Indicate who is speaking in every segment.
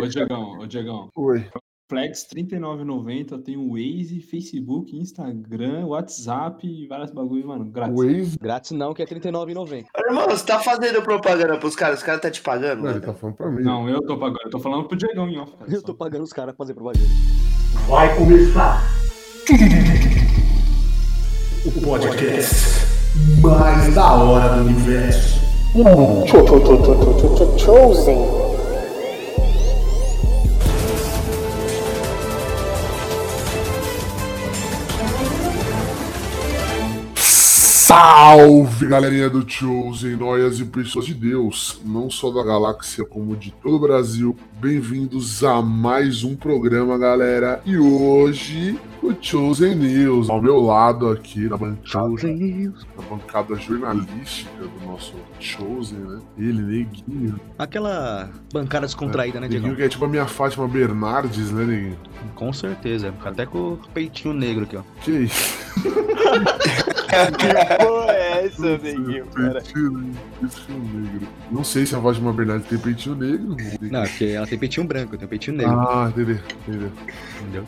Speaker 1: Ô, Diegão, ô, Diegão.
Speaker 2: Oi.
Speaker 1: Flex 39,90, tem o Waze, Facebook, Instagram, WhatsApp e vários bagulho, mano, grátis.
Speaker 2: Waze.
Speaker 3: Grátis não, que é R$39,90.
Speaker 4: Irmão, você tá fazendo propaganda pros caras, os caras tá te pagando,
Speaker 2: Não, ele tá falando pra mim.
Speaker 1: Não, eu tô pagando, eu tô falando pro Diegão em off. cara,
Speaker 3: Eu tô pagando os caras pra fazer propaganda.
Speaker 5: Vai começar o podcast mais da hora do universo.
Speaker 6: Chosen.
Speaker 2: Salve, galerinha do Chosen, noias e pessoas de Deus, não só da galáxia, como de todo o Brasil. Bem-vindos a mais um programa, galera. E hoje, o Chosen News, ao meu lado aqui na bancada, na bancada jornalística do nosso Chosen, né? Ele, Neguinho.
Speaker 3: Aquela bancada descontraída, né,
Speaker 2: Neguinho
Speaker 3: Diego?
Speaker 2: que é tipo a minha Fátima Bernardes, né, Neguinho?
Speaker 3: Com certeza. Até com o peitinho negro aqui, ó.
Speaker 2: Que isso?
Speaker 7: Que porra é essa, neguinho, cara?
Speaker 2: Peitinho negro, peitinho negro. Não sei se a Fátima Bernardes tem peitinho negro.
Speaker 3: Não, porque ela tem peitinho branco, eu tenho peitinho negro.
Speaker 2: Ah, entendeu, entendeu.
Speaker 3: Entendeu?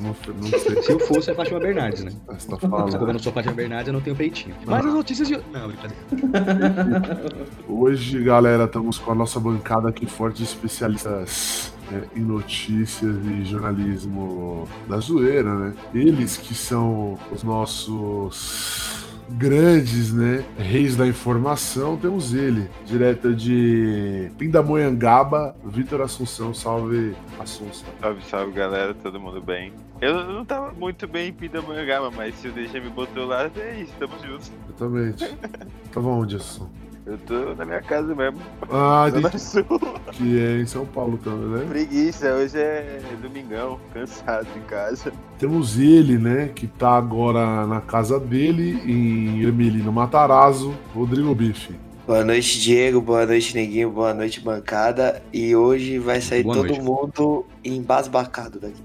Speaker 2: Não, não sei.
Speaker 3: Se eu fosse, é Fátima Bernardes, né?
Speaker 2: Você tá
Speaker 3: Mas como eu
Speaker 2: falando.
Speaker 3: não sou Fátima Bernardes, eu não tenho peitinho. Mas as notícias de. Não, brincadeira.
Speaker 2: Hoje, galera, estamos com a nossa bancada aqui forte de especialistas né, em notícias e jornalismo da zoeira, né? Eles que são os nossos grandes, né? Reis da informação, temos ele, direto de Pindamonhangaba, Vitor Assunção, salve Assunção.
Speaker 7: Salve, salve, galera, todo mundo bem? Eu não tava muito bem em Pindamonhangaba, mas se o DJ me botou lá, é isso, tamo juntos.
Speaker 2: Exatamente. Tava onde, Assunção?
Speaker 7: Eu tô na minha casa mesmo,
Speaker 2: Ah,
Speaker 7: Zona
Speaker 2: entendi
Speaker 7: Sul.
Speaker 2: que é em São Paulo também, né?
Speaker 7: Preguiça, hoje é domingão, cansado em casa.
Speaker 2: Temos ele, né, que tá agora na casa dele, em Ermelino Matarazzo, Rodrigo Bife.
Speaker 4: Boa noite, Diego. Boa noite, Neguinho. Boa noite, bancada. E hoje vai sair
Speaker 3: Boa
Speaker 4: todo
Speaker 3: noite.
Speaker 4: mundo embasbacado daqui.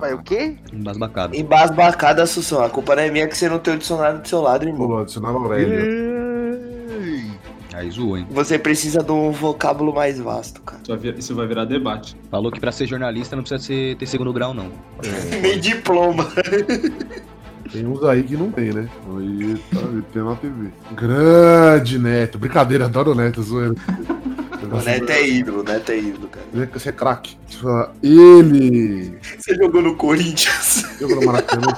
Speaker 7: Mas o quê?
Speaker 3: Embasbacado.
Speaker 4: Embasbacado, Assunção. A culpa não é minha que você não tem o dicionário do seu lado, irmão.
Speaker 2: Vou adicionar a Aurélia.
Speaker 3: Aí zoou, hein?
Speaker 4: Você precisa de um vocábulo mais vasto, cara.
Speaker 1: Isso vai, virar debate.
Speaker 3: Falou que pra ser jornalista não precisa ser, ter segundo grau, não.
Speaker 4: Nem diploma.
Speaker 2: Tem uns aí que não tem, né? Aí tá tem na TV. Grande Neto. Brincadeira, adoro o Neto, zoeira.
Speaker 4: O Neto é ídolo, o Neto é ídolo, cara.
Speaker 2: Você é craque. Deixa eu falar. Ele.
Speaker 4: Você jogou no Corinthians.
Speaker 2: Eu vou no Maracanã.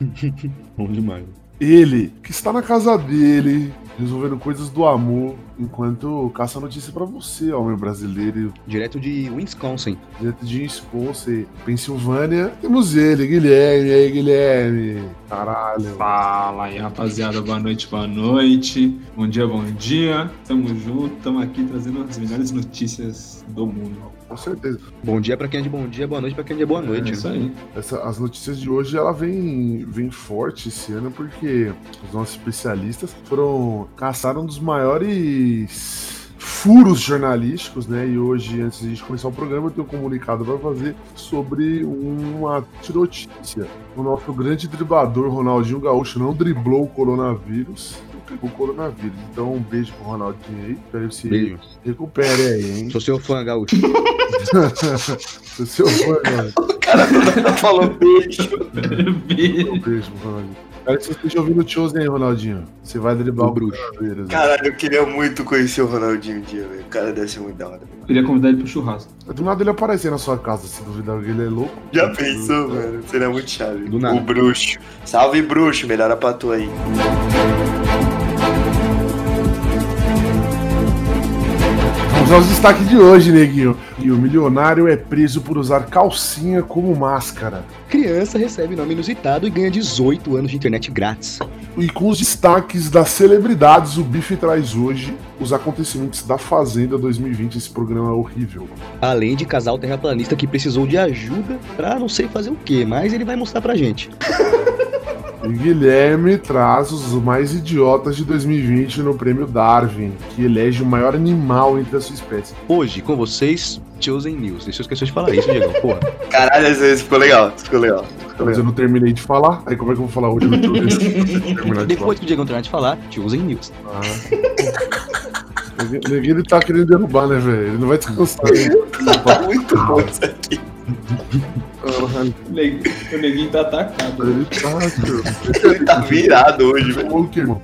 Speaker 3: Bom demais.
Speaker 2: Ele, que está na casa dele, resolvendo coisas do amor, enquanto caça notícia pra você, homem brasileiro.
Speaker 3: Direto de Wisconsin.
Speaker 2: Direto de Wisconsin, Pensilvânia, temos ele, Guilherme. E aí, Guilherme? Caralho.
Speaker 1: Fala aí, rapaziada. Boa noite, boa noite. Bom dia, bom dia. Tamo junto, tamo aqui trazendo as melhores notícias do mundo.
Speaker 2: Com certeza.
Speaker 3: Bom dia pra quem é de bom dia, boa noite pra quem é de boa
Speaker 1: É
Speaker 3: noite.
Speaker 1: isso aí.
Speaker 2: Essa- as notícias de hoje ela vem, vem forte esse ano porque os nossos especialistas foram caçaram um dos maiores furos jornalísticos, né? E hoje, antes de a gente começar o programa, eu tenho um comunicado para fazer sobre uma notícia. O nosso grande driblador Ronaldinho Gaúcho não driblou o coronavírus. Pegou O coronavírus. Então, um beijo pro Ronaldinho aí. Espero que se
Speaker 3: Beijo.
Speaker 2: recupere aí, hein?
Speaker 3: Sou seu fã, Gaúcho.
Speaker 2: Sou seu fã, mano.
Speaker 4: Falou beijo.
Speaker 2: Um beijo pro Ronaldinho. Espero que você esteja ouvindo o Chosen aí, Ronaldinho. Você vai driblar
Speaker 3: O
Speaker 2: o
Speaker 3: bruxo.
Speaker 4: Caralho, eu queria muito conhecer o Ronaldinho um dia, velho. O cara deve ser muito da hora.
Speaker 1: Queria convidar ele pro churrasco.
Speaker 2: Do nada ele aparecer na sua casa, se duvidar que ele é louco.
Speaker 4: Já pensou, mano? Seria muito chave.
Speaker 3: Do nada.
Speaker 4: O bruxo. Salve, bruxo. Melhora pra tu aí.
Speaker 2: Vamos aos destaques de hoje, neguinho. E o milionário é preso por usar calcinha como máscara.
Speaker 3: Criança recebe nome inusitado e ganha 18 anos de internet grátis.
Speaker 2: E com os destaques das celebridades, o Bife traz hoje os acontecimentos da Fazenda 2020. Esse programa é horrível.
Speaker 3: Além de casal terraplanista que precisou de ajuda pra não sei fazer o que, mas ele vai mostrar pra gente.
Speaker 2: E Guilherme traz os mais idiotas de 2020 no prêmio Darwin, que elege o maior animal entre a sua espécie.
Speaker 3: Hoje, com vocês, Chosen News. Deixa eu esquecer de falar isso, Diego. Porra.
Speaker 4: Caralho, vezes ficou legal. Ficou legal. Ficou
Speaker 2: Mas eu
Speaker 4: legal.
Speaker 2: não terminei de falar, aí como é que eu vou falar hoje no de
Speaker 3: Depois que o Diego terminar de falar, Chosen News.
Speaker 2: Ah. Ninguém, ele tá querendo derrubar, né, velho? Ele não vai descansar.
Speaker 4: Tá muito bom isso aqui.
Speaker 1: O neg- o neguinho tá atacado.
Speaker 2: ele tá, cara.
Speaker 4: Ele tá virado hoje, velho.
Speaker 2: Tomou o quê, irmão?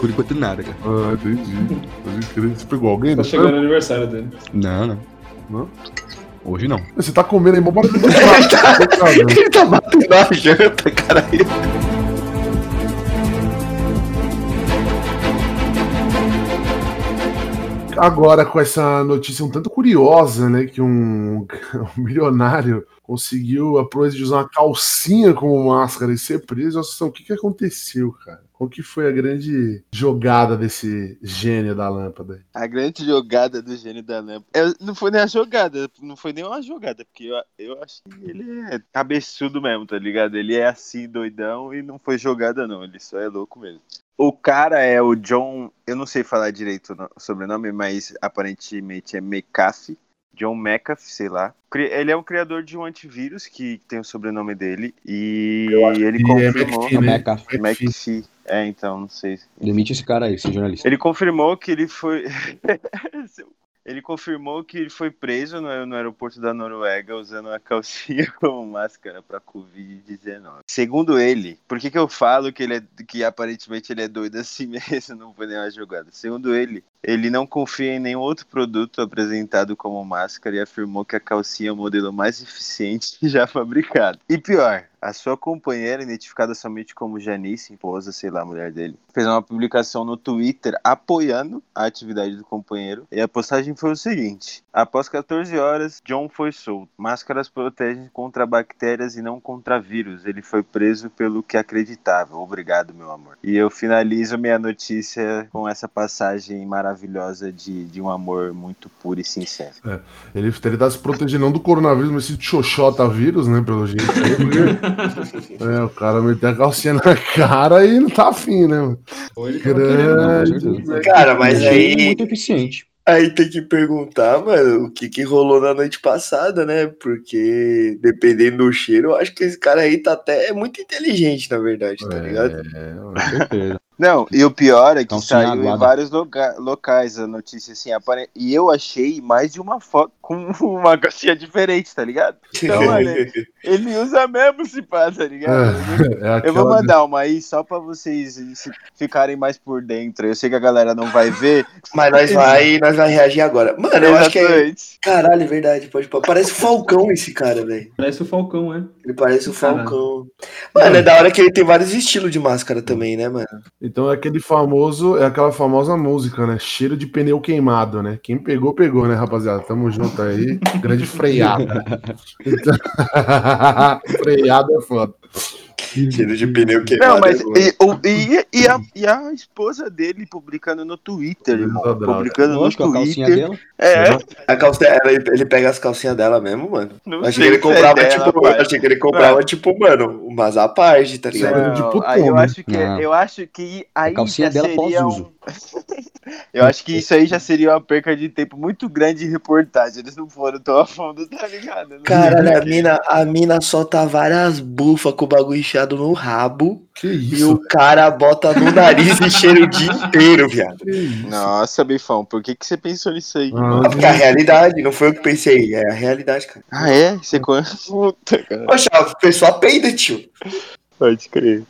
Speaker 3: Por enquanto nada, cara.
Speaker 2: Ah, entendi. Pode crer. Você pegou alguém?
Speaker 1: Tá
Speaker 2: né?
Speaker 1: chegando o aniversário dele.
Speaker 3: Não, não.
Speaker 2: Não?
Speaker 3: Hoje não.
Speaker 2: Você tá comendo aí, mó barulho do prato. Coitado, né?
Speaker 4: Ele tá batendo a janta, caralho.
Speaker 2: Agora, com essa notícia um tanto curiosa, né? Que um, um milionário conseguiu a proeza de usar uma calcinha como máscara e ser preso. Nossa, o que, que aconteceu, cara? Qual que foi a grande jogada desse gênio da lâmpada?
Speaker 7: A grande jogada do gênio da lâmpada. Eu- não foi nem a jogada, não foi nem uma jogada, porque eu, eu acho que ele é cabeçudo mesmo, tá ligado? Ele é assim, doidão, e não foi jogada, não. Ele só é louco mesmo. O cara é o John. Eu não sei falar direito o sobrenome, mas aparentemente é McAfee. John McAfee, sei lá. Ele é um criador de um antivírus que tem o sobrenome dele. E ele
Speaker 2: é
Speaker 7: confirmou.
Speaker 2: McAfee, né?
Speaker 3: McAfee.
Speaker 7: McAfee. É, então, não sei.
Speaker 3: Demite esse cara aí, esse jornalista.
Speaker 7: Ele confirmou que ele foi. ele confirmou que ele foi preso no, no aeroporto da Noruega usando a calcinha como máscara para Covid-19. Segundo ele, por que, que eu falo que ele é que aparentemente ele é doido assim mesmo? Não foi nenhuma jogada. Segundo ele, ele não confia em nenhum outro produto apresentado como máscara e afirmou que a calcinha é o modelo mais eficiente já fabricado. E pior, a sua companheira, identificada somente como Janice, esposa, sei lá, mulher dele, fez uma publicação no Twitter apoiando a atividade do companheiro. E a postagem foi o seguinte: Após 14 horas, John foi solto. Máscaras protegem contra bactérias e não contra vírus. Ele foi preso pelo que acreditava. Obrigado, meu amor. E eu finalizo minha notícia com essa passagem maravilhosa de, de um amor muito puro e sincero.
Speaker 2: Ele, ele tá se protegendo não do coronavírus, mas esse xoxota vírus, né? Pelo jeito. é, o cara meteu a calcinha na cara e não tá afim, né?
Speaker 1: querendo.
Speaker 2: Grande.
Speaker 4: Cara, mas
Speaker 3: Achei
Speaker 4: aí,
Speaker 3: muito eficiente.
Speaker 4: aí tem que perguntar, mano, o que, que rolou na noite passada, né? Porque dependendo do cheiro, eu acho que esse cara aí tá até muito inteligente, na verdade, tá ligado?
Speaker 2: É.
Speaker 3: Com certeza.
Speaker 7: Não, e o pior é que
Speaker 3: Calcinha
Speaker 7: saiu em
Speaker 3: aguada.
Speaker 7: vários loca- locais a notícia, assim, apare... e eu achei mais de uma foto com uma calcinha diferente, tá ligado? Então, mano, ele, usa mesmo se pá, tá ligado?
Speaker 2: É, é
Speaker 7: Eu vou mandar uma aí só pra vocês se- ficarem mais por dentro. Eu sei que a galera não vai ver.
Speaker 4: Mas nós vai, nós vai reagir agora. Mano, eu acho que é.
Speaker 7: Exatamente.
Speaker 4: Caralho, é verdade, pode. Parece o Falcão esse cara, velho.
Speaker 1: Parece o Falcão, é.
Speaker 4: Ele parece o. Falcão. Mano, é da hora que ele tem vários estilos de máscara também, né, mano?
Speaker 2: Então é aquele famoso, é aquela famosa música, né? Cheiro de pneu queimado, né? Quem pegou, pegou, né, rapaziada? Tamo junto aí. Grande freada. Então... freada é foda.
Speaker 4: Cheiro de pneu que
Speaker 7: Não, mas e, o- e- e a, e a esposa dele publicando no Twitter, irmão. Publicando no
Speaker 3: Lógico, a calcinha
Speaker 7: Twitter.
Speaker 3: dela.
Speaker 7: É,
Speaker 4: A calcinha, ela- ele pega as calcinhas dela mesmo, mano.
Speaker 7: não
Speaker 4: achei que ele
Speaker 7: é
Speaker 4: comprava,
Speaker 7: dela,
Speaker 4: tipo,
Speaker 7: pai.
Speaker 4: achei que ele comprava, tipo, mano, umas à parte, tá ligado?
Speaker 7: Não,
Speaker 2: putão,
Speaker 7: aí eu acho que
Speaker 3: Não.
Speaker 7: eu acho que aí
Speaker 3: A calcinha dela
Speaker 7: seria
Speaker 3: pós-uso.
Speaker 7: um... Eu acho que isso aí já seria uma perca de tempo muito grande de reportagem. Eles não foram tão a fundo, tá ligado? Não
Speaker 4: Caralho, a mina, a mina solta várias bufas com o bagulho inchado no rabo
Speaker 2: Que
Speaker 4: e o cara bota no nariz e cheira o dia inteiro, viado.
Speaker 7: Nossa, Bifão, por que, que você pensou nisso aí?
Speaker 2: Ah,
Speaker 4: Ah, Porque é a realidade, não foi eu que pensei, é a realidade, cara.
Speaker 7: Ah, é? Você conhece? Puta, cara.
Speaker 4: Poxa, a pessoa peida, tio.
Speaker 7: Pode crer.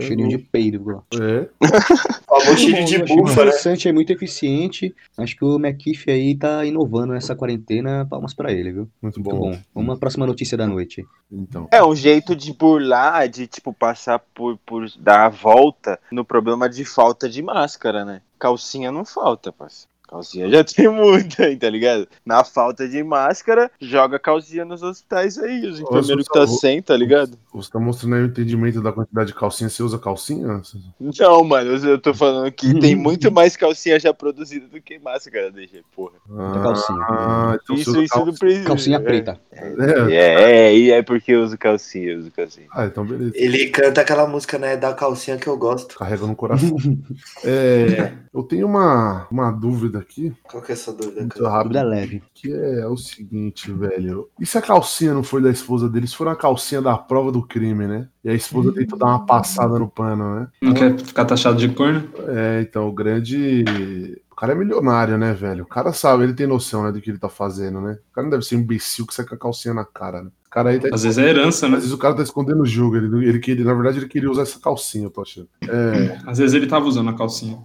Speaker 3: Cheirinho de peido, bro.
Speaker 2: É.
Speaker 4: O famoso cheiro de bufa, né?
Speaker 3: interessante, é muito eficiente. Acho que o McKiff aí tá inovando nessa quarentena. Palmas pra ele, viu?
Speaker 2: Muito
Speaker 3: Muito
Speaker 2: bom.
Speaker 3: bom. Vamos à próxima notícia da noite.
Speaker 2: Então.
Speaker 7: É um jeito de burlar, de tipo passar por, por dar a volta no problema de falta de máscara, né? Calcinha não falta, parceiro. Calcinha já tem muita tá ligado? Na falta de máscara, joga calcinha nos hospitais aí, os enfermeiros que tá
Speaker 2: só-
Speaker 7: sem, tá ligado?
Speaker 2: Você tá mostrando aí o entendimento da quantidade de calcinha. Você usa calcinha?
Speaker 7: Não, mano, eu tô falando que tem muito mais calcinha já produzida do que máscara, DG, porra.
Speaker 2: Ah,
Speaker 3: calcinha.
Speaker 2: então você
Speaker 7: Isso, isso
Speaker 2: cal-
Speaker 7: não precisa.
Speaker 3: Calcinha
Speaker 7: é.
Speaker 3: preta.
Speaker 2: É.
Speaker 7: É, é, e é porque eu uso calcinha, eu uso calcinha.
Speaker 2: Ah, então beleza.
Speaker 4: Ele canta aquela música, né, da calcinha que eu gosto.
Speaker 2: Carrega no coração. É, eu tenho uma, uma dúvida aqui,
Speaker 4: Qual que é essa dúvida,
Speaker 2: muito
Speaker 4: cara?
Speaker 3: Dúvida
Speaker 2: rápida,
Speaker 3: leve.
Speaker 2: que é o seguinte, velho. E se a calcinha não foi da esposa dele? Se for uma calcinha da prova do crime, né? E a esposa tentou dar uma passada no pano, né?
Speaker 1: Não quer ficar taxado de corno?
Speaker 2: É, então, o grande. Cara é milionário, né, velho? O cara sabe, ele tem noção, né, do que ele tá fazendo, né? O cara não deve ser um imbecil que sai com a calcinha na cara, né? O cara aí tá
Speaker 1: Às vezes é herança,
Speaker 2: Às
Speaker 1: né?
Speaker 2: vezes o cara tá escondendo o jogo. Ele, ele queria, na verdade, ele queria usar essa calcinha, eu tô achando. É,
Speaker 1: Às vezes ele tava usando a calcinha.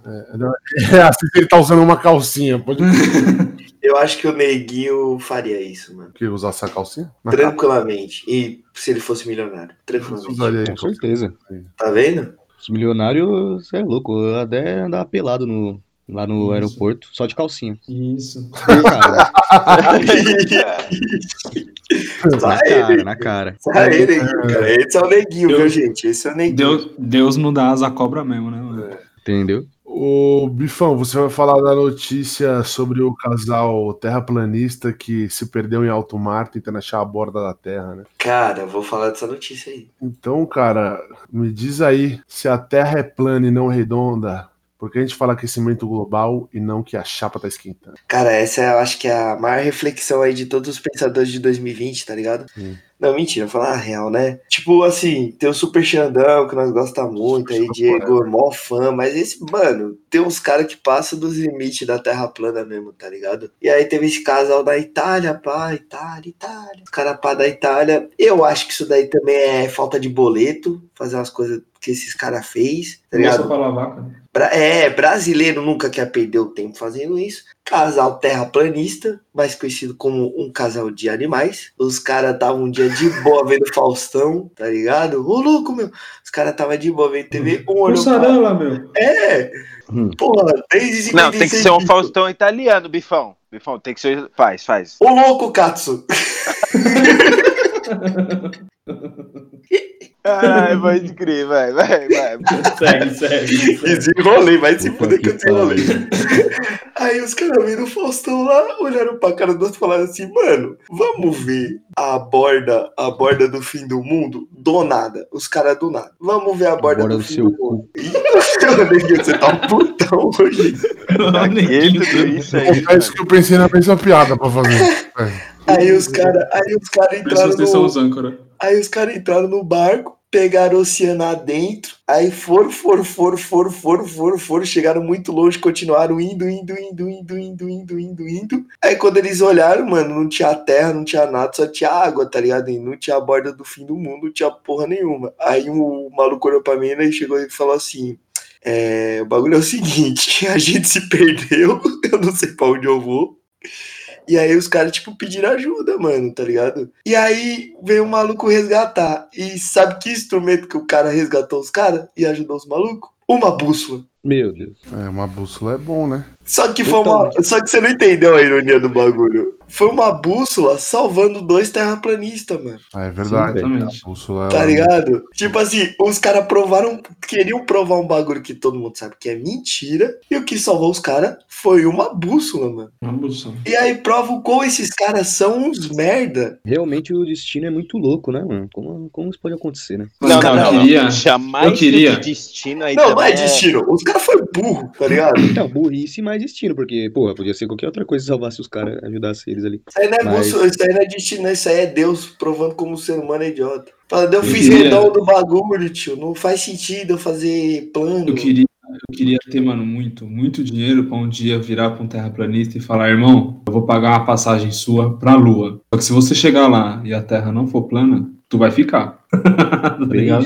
Speaker 2: é assim que ele tá usando uma calcinha. Pode
Speaker 4: Eu acho que o Neguinho faria isso, mano.
Speaker 2: que usar essa calcinha? Na cara,
Speaker 4: Tranquilamente. E se ele fosse milionário? Tranquilamente.
Speaker 3: Com certeza.
Speaker 4: Tá vendo?
Speaker 3: Os milionários, você é louco. Eu até andava pelado no, lá no
Speaker 1: Isso.
Speaker 3: aeroporto, só de calcinha.
Speaker 1: Isso.
Speaker 3: Cara, na
Speaker 4: Sai
Speaker 3: cara,
Speaker 4: ele.
Speaker 3: na cara.
Speaker 4: Sai, Neguinho, cara. Esse é o Neguinho,
Speaker 1: Eu-
Speaker 4: viu, gente? Esse é o Neguinho.
Speaker 1: Deus, Deus não dá asa cobra mesmo, né, mano?
Speaker 3: Entendeu?
Speaker 2: Ô, Bifão, você vai falar da notícia sobre o casal terraplanista que se perdeu em alto mar tentando achar a borda da Terra, né?
Speaker 4: Cara, vou falar dessa notícia aí.
Speaker 2: Então, cara, me diz aí se a Terra é plana e não redonda, porque a gente fala aquecimento global e não que a chapa tá esquentando.
Speaker 4: Cara, essa eu acho que é a maior reflexão aí de todos os pensadores de 2020, tá ligado?
Speaker 2: Hum.
Speaker 4: Não, mentira, falar a real, né? Tipo assim, tem o Super Xandão, que nós gostamos muito, aí
Speaker 2: Super
Speaker 4: Diego, mó fã, mas esse, mano, tem uns caras que passam dos limites da Terra plana mesmo, tá ligado? E aí teve esse casal da Itália, pá, Itália, Itália. Os caras pá da Itália. Eu acho que isso daí também é falta de boleto, fazer umas coisas que esses caras fez, tá
Speaker 1: é
Speaker 4: ligado?
Speaker 1: pra lavar, cara.
Speaker 4: Bra- É, brasileiro nunca quer perder o tempo fazendo isso. Casal terraplanista, mais conhecido como um casal de animais. Os caras estavam um dia de boa vendo Faustão, tá ligado? Ô, louco, meu. Os caras estavam de boa vendo TV. Um.
Speaker 1: Mussarela, meu.
Speaker 4: É,
Speaker 3: Hum.
Speaker 4: porra, 3
Speaker 7: Não, tem que ser um Faustão italiano, Bifão. Bifão, tem que ser. Faz, faz.
Speaker 4: Ô, louco, Katsu.
Speaker 7: Ai, pode crer, vai, vai, vai.
Speaker 1: Segue, segue.
Speaker 4: Desenrolei, vai se fuder que
Speaker 3: que
Speaker 4: eu desenrolei. Aí os caras viram o Faustão lá, olharam pra cara do outro e falaram assim, mano, vamos ver a borda, a borda do fim do mundo? Do nada. Os caras do nada. Vamos ver a borda, do,
Speaker 3: do
Speaker 4: fim
Speaker 3: seu
Speaker 4: do mundo. Ih, Neguinho, Você tá um putão hoje.
Speaker 7: Ninguém tudo isso aí.
Speaker 2: Confesso que eu pensei na mesma piada pra fazer.
Speaker 4: Aí os caras, aí os caras entraram
Speaker 1: vocês são
Speaker 4: no,
Speaker 1: os âncora.
Speaker 4: Aí os caras entraram no barco, pegaram o oceano adentro, aí foram, foram, foram, foram, foram, foram, foram, chegaram muito longe, continuaram indo, indo, indo, indo, indo, indo, indo, indo. Aí quando eles olharam, mano, não tinha terra, não tinha nada, só tinha água, tá ligado? E não tinha a borda do fim do mundo, não tinha porra nenhuma. Aí o maluco olhou pra mim né, e chegou e falou assim. É, o bagulho é o seguinte, a gente se perdeu, eu não sei pra onde eu vou. E aí os caras, tipo, pediram ajuda, mano, tá ligado? E aí veio o maluco resgatar. E sabe que instrumento que o cara resgatou os caras e ajudou os malucos? Uma bússola.
Speaker 3: Meu Deus.
Speaker 2: É, uma bússola é bom, né?
Speaker 4: Só que foi uma. Só que você não entendeu a ironia do bagulho. Foi uma bússola salvando dois terraplanistas, mano.
Speaker 2: Ah, é verdade.
Speaker 3: Sim,
Speaker 2: bússola
Speaker 4: Tá
Speaker 2: ela-
Speaker 4: ligado? Tipo assim, os caras provaram. Queriam provar um bagulho que todo mundo sabe que é mentira. E o que salvou os caras foi uma bússola, mano.
Speaker 1: Uma bução.
Speaker 4: E aí prova o quão esses caras são uns merda.
Speaker 3: Realmente o destino é muito louco, né, mano? Como, como isso pode acontecer, né?
Speaker 7: Não,
Speaker 1: cara,
Speaker 7: não,
Speaker 1: eu
Speaker 7: não.
Speaker 1: queria.
Speaker 7: Chamar
Speaker 1: Eu queria.
Speaker 7: de destino aí
Speaker 4: Não, não é destino. Os caras foram burro, tá ligado?
Speaker 3: Então, burrice mais destino, porque, porra, podia ser qualquer outra coisa salvasse os caras, ajudasse eles ali.
Speaker 4: Isso aí não é
Speaker 3: Mas-
Speaker 4: bússola, isso aí não é destino, isso aí é Deus provando como o ser humano é idiota. Fala, eu fiz
Speaker 1: queria-
Speaker 4: redondo do bagulho, tio. Não faz sentido eu fazer plano.
Speaker 1: Eu queria, eu queria ter, mano, muito, muito dinheiro pra um dia virar pra um terraplanista e falar, irmão, eu vou pagar uma passagem sua pra Lua. Só que se você chegar lá e a Terra não for plana, tu vai ficar. tá ligado?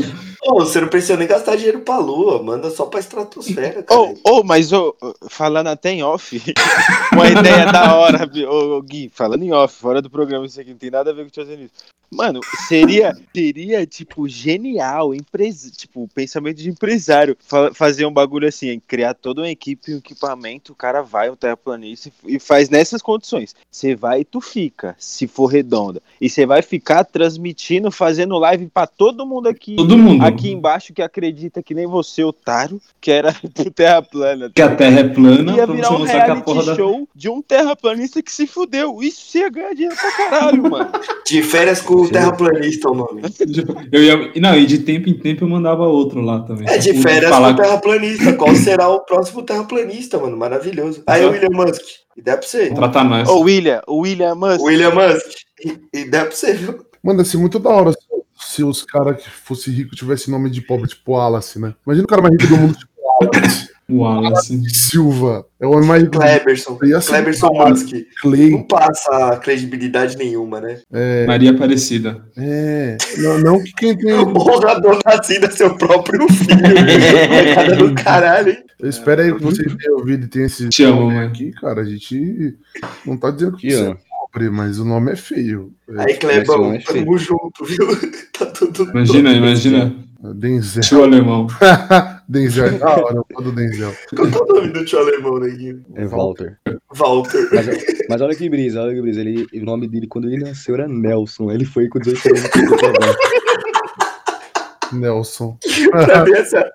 Speaker 4: Você não precisa nem gastar dinheiro pra lua, manda só pra estratosfera.
Speaker 7: Ô, ô, mas ô, ô, falando até em off, uma ideia da hora, ô, Gui, falando em off, fora do programa, isso aqui não tem nada a ver com o Zenith. Mano, seria, seria, tipo, genial, empresa, tipo, pensamento de empresário, fa- fazer um bagulho assim, criar toda uma equipe, um equipamento, o cara vai, um terraplanista, e e faz nessas condições. Você vai e tu fica, se for redonda. E você vai ficar transmitindo, fazendo live pra todo mundo aqui
Speaker 1: Todo mundo.
Speaker 7: aqui embaixo que acredita que nem você, otário, que era do Terra plana.
Speaker 1: Que a Terra é plana
Speaker 7: Ia virar um reality
Speaker 1: porra da.
Speaker 7: show de um terraplanista que se fudeu. Isso ia ganhar dinheiro pra caralho, mano.
Speaker 4: De férias com o
Speaker 3: Sim.
Speaker 4: terraplanista, o nome.
Speaker 1: Eu ia... Não, e de tempo em tempo eu mandava outro lá também.
Speaker 4: É de
Speaker 1: Tipo,
Speaker 4: férias
Speaker 1: falar
Speaker 4: com o terraplanista. Qual será o próximo terraplanista, mano? Maravilhoso. Aí, o William Musk. Ideia pra você.
Speaker 1: Tratar nós.
Speaker 7: Ô, William, o William Musk.
Speaker 4: William Musk. Ideia pra você, viu?
Speaker 2: Mano, ia ser muito da hora se, se os caras que fossem ricos tivessem nome de pobre, tipo Wallace, né? Imagina o cara mais rico do mundo, tipo Wallace.
Speaker 1: Wallace.
Speaker 2: Silva. É o mais
Speaker 4: Cleberson.
Speaker 2: Ia ser
Speaker 4: Cleberson
Speaker 2: foda.
Speaker 4: Musk.
Speaker 2: Clay.
Speaker 4: Não passa credibilidade nenhuma, né?
Speaker 1: Maria Aparecida.
Speaker 2: É. Não, não que quem tem.
Speaker 4: Porra, dona Cida, seu próprio filho. Cara do caralho, hein?
Speaker 2: Eu espero aí que vocês tenham ouvido e tenham esse
Speaker 1: Te amo,
Speaker 2: aqui, cara. A gente não tá dizendo que é pobre, mas o nome é feio. É,
Speaker 4: Aí, Clebão,
Speaker 3: homem é
Speaker 4: tamo junto, viu? Tá tudo
Speaker 1: Imagina, imagina.
Speaker 2: Denzel.
Speaker 1: Tio alemão.
Speaker 2: Denzel da hora, eu falo do Denzel.
Speaker 4: Qual que é o nome do tio alemão, Neguinho?
Speaker 3: É Walter.
Speaker 4: Walter.
Speaker 3: Mas, mas olha que brisa, olha que brisa. Ele, o nome dele quando ele nasceu era Nelson. Ele foi com 18 anos.
Speaker 2: Nelson.
Speaker 4: pra, mim, essa,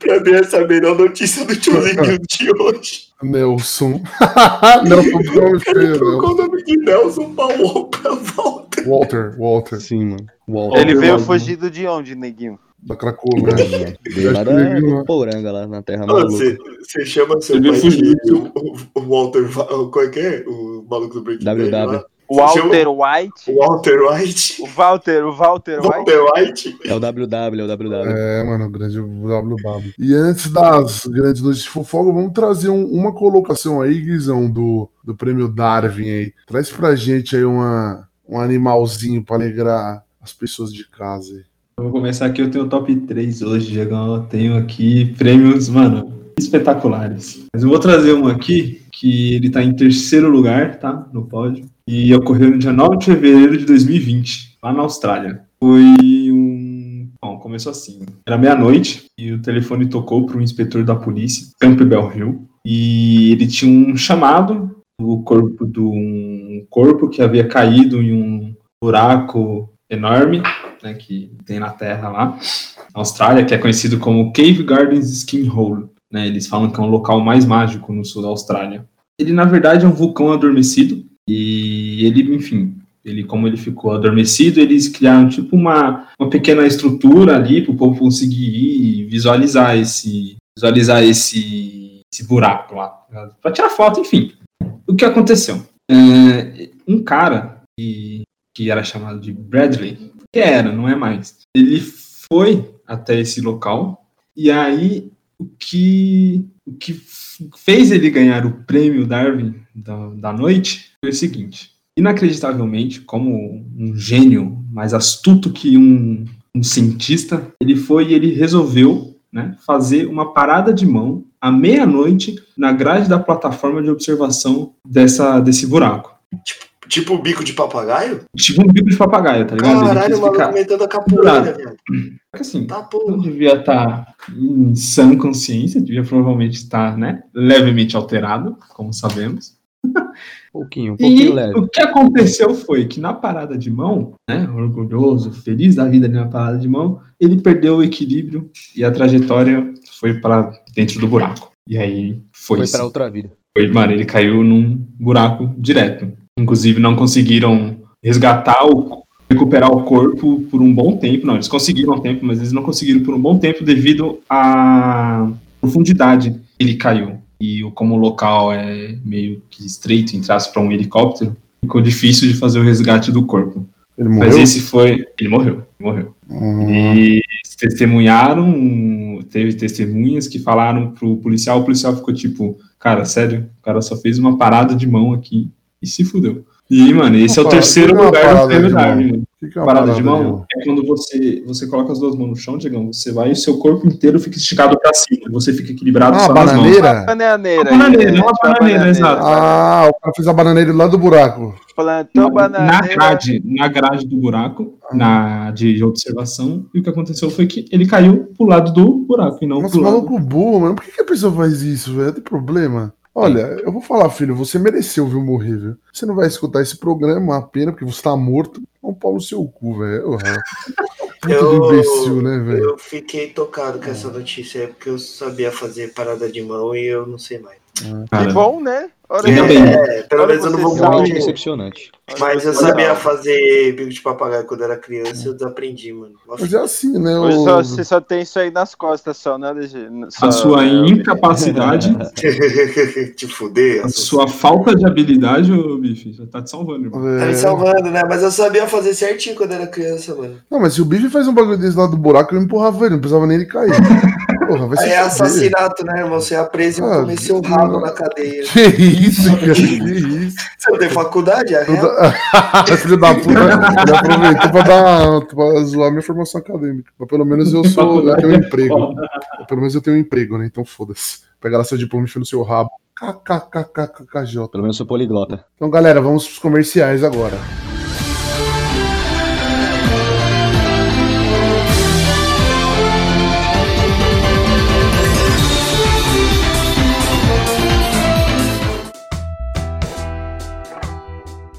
Speaker 4: pra mim, essa é a melhor notícia do tio Neguinho de hoje.
Speaker 2: Nelson. Nelson feio,
Speaker 4: Trocou
Speaker 2: Nelson.
Speaker 4: o nome de Nelson pra pra Walter.
Speaker 2: Walter, Walter.
Speaker 3: Sim, mano. Walter.
Speaker 7: Ele veio
Speaker 1: Walter.
Speaker 7: fugido de onde, neguinho?
Speaker 2: Da Cracolândia.
Speaker 3: Lá Poranga, lá na terra
Speaker 4: Ô,
Speaker 3: maluca.
Speaker 4: Você chama seu pai
Speaker 1: fugiu.
Speaker 4: de o, o Walter. Qual é que é? O maluco do Breaking Bad
Speaker 3: WW.
Speaker 4: lá?
Speaker 7: O Walter White?
Speaker 4: O Walter White.
Speaker 7: O Walter, o Walter White?
Speaker 4: Walter White.
Speaker 3: É o WW, é o WW.
Speaker 2: É, mano, o grande WW. E antes das grandes notícias de fofoca, vamos trazer um- uma colocação aí, Guizão, do, do prêmio Darwin aí. Traz pra gente aí uma, um animalzinho pra alegrar as pessoas de casa aí.
Speaker 1: Vou começar aqui, eu tenho o top 3 hoje, Diegão. Eu tenho aqui prêmios, mano, espetaculares. Mas eu vou trazer um aqui, que ele tá em terceiro lugar, tá? No pódio. E ocorreu no dia 9 de fevereiro de 2020, lá na Austrália. Foi um. Bom, começou assim. Era meia-noite e o telefone tocou para um inspetor da polícia, Campbell Hill. E ele tinha um chamado do corpo de um corpo que havia caído em um buraco enorme né, que tem na Terra lá, na Austrália, que é conhecido como Cave Gardens Skin Hole. Né, eles falam que é um local mais mágico no sul da Austrália. Ele, na verdade, é um vulcão adormecido e ele, enfim, ele como ele ficou adormecido, eles criaram tipo uma, uma pequena estrutura ali para o povo conseguir ir e visualizar esse visualizar esse, esse buraco lá, para tirar foto, enfim. O que aconteceu? É, um cara que, que era chamado de Bradley, que era, não é mais. Ele foi até esse local e aí o que, o que fez ele ganhar o prêmio Darwin da, da noite foi o seguinte: inacreditavelmente, como um gênio mais astuto que um, um cientista, ele foi e ele resolveu né, fazer uma parada de mão à meia-noite na grade da plataforma de observação dessa, desse buraco.
Speaker 4: Tipo o bico de papagaio?
Speaker 1: Tipo um bico de papagaio, tá ligado?
Speaker 4: Caralho, o maluco
Speaker 1: ficar.
Speaker 4: metendo a capoeira, velho.
Speaker 1: Porque assim,
Speaker 4: Tá
Speaker 1: não devia estar em sã consciência, devia provavelmente estar, né, levemente alterado, como sabemos.
Speaker 3: Um pouquinho, um
Speaker 1: E
Speaker 3: pouquinho leve.
Speaker 1: o que aconteceu foi que na parada de mão, né, orgulhoso, feliz da vida ali na parada de mão, ele perdeu o equilíbrio e a trajetória foi para dentro do buraco. E aí foi,
Speaker 3: Foi pra outra vida.
Speaker 1: Foi, mano, ele caiu num buraco direto. Inclusive, não conseguiram resgatar o. recuperar o corpo por um bom tempo. Não, eles conseguiram um tempo, mas eles não conseguiram por um bom tempo devido à profundidade que ele caiu. E como o local é meio que estreito, em traço para um helicóptero, ficou difícil de fazer o resgate do corpo.
Speaker 2: Ele
Speaker 1: Mas
Speaker 2: morreu?
Speaker 1: esse foi. Ele morreu, ele morreu.
Speaker 2: Hum,
Speaker 1: E testemunharam, teve testemunhas que falaram pro policial, o policial ficou tipo, cara, sério, o cara só fez uma parada de mão aqui e se fudeu. E, mano, esse é o
Speaker 2: parada-
Speaker 1: terceiro
Speaker 2: é
Speaker 1: lugar do
Speaker 2: parada
Speaker 1: prêmio
Speaker 2: de mão?
Speaker 1: Darwin.
Speaker 2: o que que é uma
Speaker 1: Parada de
Speaker 2: parada
Speaker 1: mão é quando você, você coloca as duas mãos no chão, Diegão, você vai e o seu corpo inteiro fica esticado pra cima, você fica equilibrado
Speaker 2: Ah,
Speaker 1: só nas mãos.
Speaker 2: bananeira?
Speaker 7: Bananeira.
Speaker 1: Uma bananeira,
Speaker 7: né?
Speaker 1: uma
Speaker 7: Tipo a
Speaker 1: bananeira, exato.
Speaker 2: Ah, o cara fez a bananeira lá do buraco.
Speaker 7: Plantou
Speaker 1: na
Speaker 7: bananeira.
Speaker 1: grade, na grade do buraco, na de observação, e o que aconteceu foi que ele caiu pro lado do buraco e não
Speaker 2: Nossa,
Speaker 1: pro lado
Speaker 2: maluco burro, mano. Por que, que a pessoa faz isso, velho? Tem problema? Olha, eu vou falar, filho, você mereceu, viu, morrer, viu? Você não vai escutar esse programa, é uma pena, porque você tá morto. É um pau no seu cu, velho. Porra. Puta
Speaker 4: Eu-
Speaker 2: imbecil, né, velho?
Speaker 4: Eu fiquei tocado com essa notícia aí, porque eu sabia fazer parada de mão e eu não sei mais.
Speaker 7: Que bom, né? Olha
Speaker 1: Ainda
Speaker 7: aí.
Speaker 1: bem.
Speaker 4: É, pelo menos eu não vou morrer.
Speaker 3: decepcionante.
Speaker 4: Mas eu sabia fazer bico de papagaio quando era criança, eu desaprendi, mano. Nossa,
Speaker 2: Mas é assim, né? O-
Speaker 7: só, você só tem isso aí nas costas, só, né, LG? Só,
Speaker 1: a sua
Speaker 7: né,
Speaker 1: incapacidade,
Speaker 4: Te fuder.
Speaker 1: a sua falta de habilidade, ô Bife, já tá te salvando, irmão.
Speaker 4: Tá me
Speaker 2: É...
Speaker 4: salvando, né? Mas eu sabia fazer certinho quando era criança, mano.
Speaker 2: Não, mas se o bicho faz um bagulho desse lá do buraco, eu empurrava ele, não precisava nem ele cair. Porra, vai ser
Speaker 4: é assassinato, né, irmão? Você é preso e
Speaker 2: Ah,
Speaker 4: comer seu rabo na cadeia.
Speaker 2: Que isso, cara? Que isso?
Speaker 4: Você não tem faculdade? É real?
Speaker 2: Filho da puta, ele aproveitou pra, dar, pra zoar minha formação acadêmica. Mas pelo menos eu sou. Eu tenho um emprego. Pelo menos eu tenho um emprego, né? Então foda-se. Pega lá seu diploma e enfia no seu rabo. KKKKKJ.
Speaker 3: Pelo menos eu sou poliglota.
Speaker 2: Então, galera, vamos pros comerciais agora.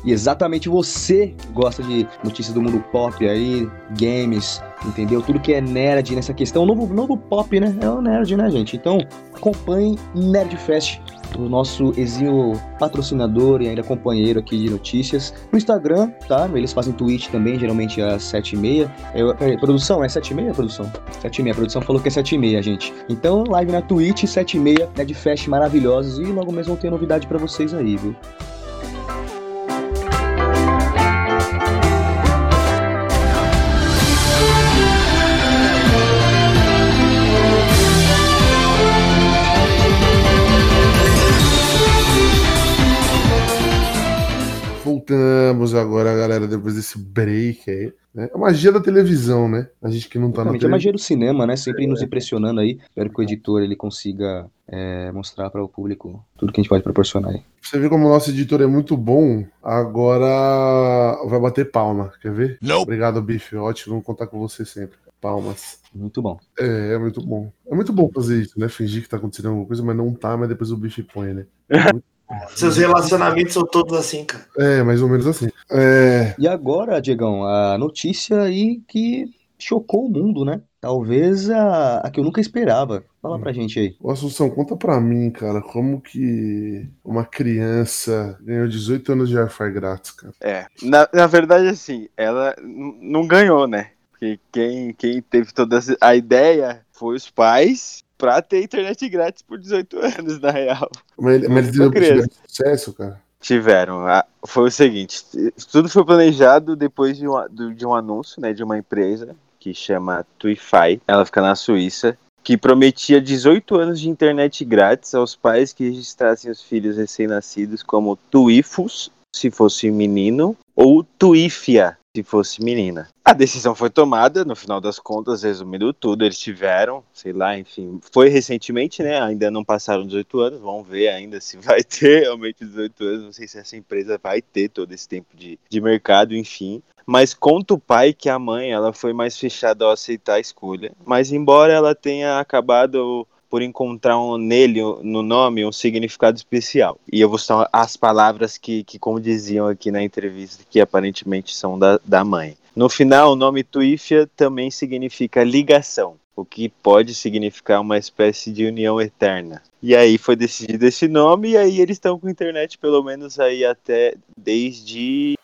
Speaker 3: E exatamente você gosta de notícias do mundo pop aí, games, entendeu? Tudo que é nerd nessa questão. Novo, novo pop, né? É o nerd, né, gente? Então, acompanhe Nerdfest, o nosso exímio patrocinador e ainda companheiro aqui de notícias. No Instagram, tá? Eles fazem tweet também, geralmente às 7h30. Eu, peraí, produção, é 7h30, produção? 7h30, a produção falou que é 7h30, gente. Então, live na Twitch, 7h30, Nerdfest maravilhosos. E logo mesmo vão ter novidade pra vocês aí, viu?
Speaker 2: Voltamos agora, galera, depois desse break aí. Né? A magia da televisão, né? A gente que não tá na
Speaker 3: Exatamente, é a magia do cinema, né? Sempre nos impressionando aí. Espero que o editor ele consiga é, mostrar para o público tudo que a gente pode proporcionar aí.
Speaker 2: Você vê como o nosso editor é muito bom, agora vai bater palma, quer ver?
Speaker 5: Não.
Speaker 2: Obrigado, Bife. Ótimo contar com você sempre. Palmas.
Speaker 3: Muito bom.
Speaker 2: É, é muito bom. É muito bom fazer isso, né? Fingir que tá acontecendo alguma coisa, mas não tá, mas depois o bife põe, né?
Speaker 4: Seus relacionamentos são todos assim, cara.
Speaker 2: É, mais ou menos assim. É,
Speaker 3: E agora, Diegão, a notícia aí que chocou o mundo, né? Talvez a, a que eu nunca esperava. Fala pra gente aí.
Speaker 2: Ô, Assunção, conta pra mim, cara, como que uma criança ganhou 18 anos de Wi-Fi grátis, cara?
Speaker 7: É, na, na verdade, assim, ela não ganhou, né? Porque quem, quem teve toda essa- a ideia foi os pais pra ter internet grátis por 18 anos, na real.
Speaker 2: Mas, mas eles tiveram sucesso, cara?
Speaker 7: Tiveram. a- Foi o seguinte: tudo foi planejado depois de um, de um anúncio né, de uma empresa que chama Tuify. Ela fica na Suíça. Que prometia 18 anos de internet grátis aos pais que registrassem os filhos recém-nascidos como Tuifus, se fosse menino, ou Tuífia, se fosse menina. A decisão foi tomada, no final das contas, resumindo tudo, eles tiveram, sei lá, enfim, foi recentemente, né? Ainda não passaram 18 anos, vamos ver ainda se vai ter realmente 18 anos, não sei se essa empresa vai ter todo esse tempo de, de mercado, enfim. Mas conta o pai que a mãe, ela foi mais fechada ao aceitar a escolha. Mas embora ela tenha acabado por encontrar um, nele, no nome, um significado especial. E eu vou citar as palavras que, que como diziam aqui na entrevista, que aparentemente são da, da mãe. No final, o nome Tuífia também significa ligação, o que pode significar uma espécie de união eterna. E aí foi decidido esse nome, e aí eles estão com internet pelo menos aí até desde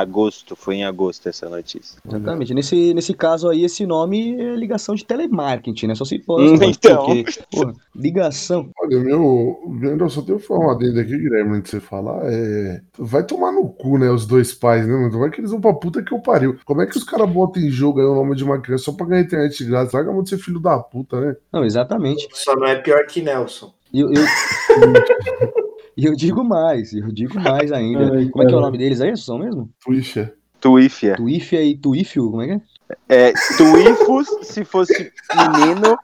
Speaker 7: agosto, foi em agosto essa notícia.
Speaker 3: Exatamente. Nesse, nesse caso aí, esse nome é ligação de telemarketing, né? Só se for.
Speaker 7: Hum, então.
Speaker 3: Porque, porra, ligação.
Speaker 2: Olha, meu. Eu só tenho falar uma dentro aqui, Guilherme, antes de você falar. É. Vai tomar no cu, né? Os dois pais, né? mano? Vai que eles vão pra puta que eu pariu. Como é que os caras botam em jogo aí o nome de uma criança só pra ganhar internet grátis? Larga a mão de ser filho da puta, né?
Speaker 3: Não, exatamente.
Speaker 4: Só não é pior que Nelson.
Speaker 3: E eu, eu, e eu digo mais, eu digo mais ainda.
Speaker 1: Ai,
Speaker 3: Como é que é o nome deles aí, são mesmo?
Speaker 2: Puxa.
Speaker 7: Tuífia.
Speaker 3: Tuífia e Tuífio, como é que é?
Speaker 7: É Tuifus se fosse menino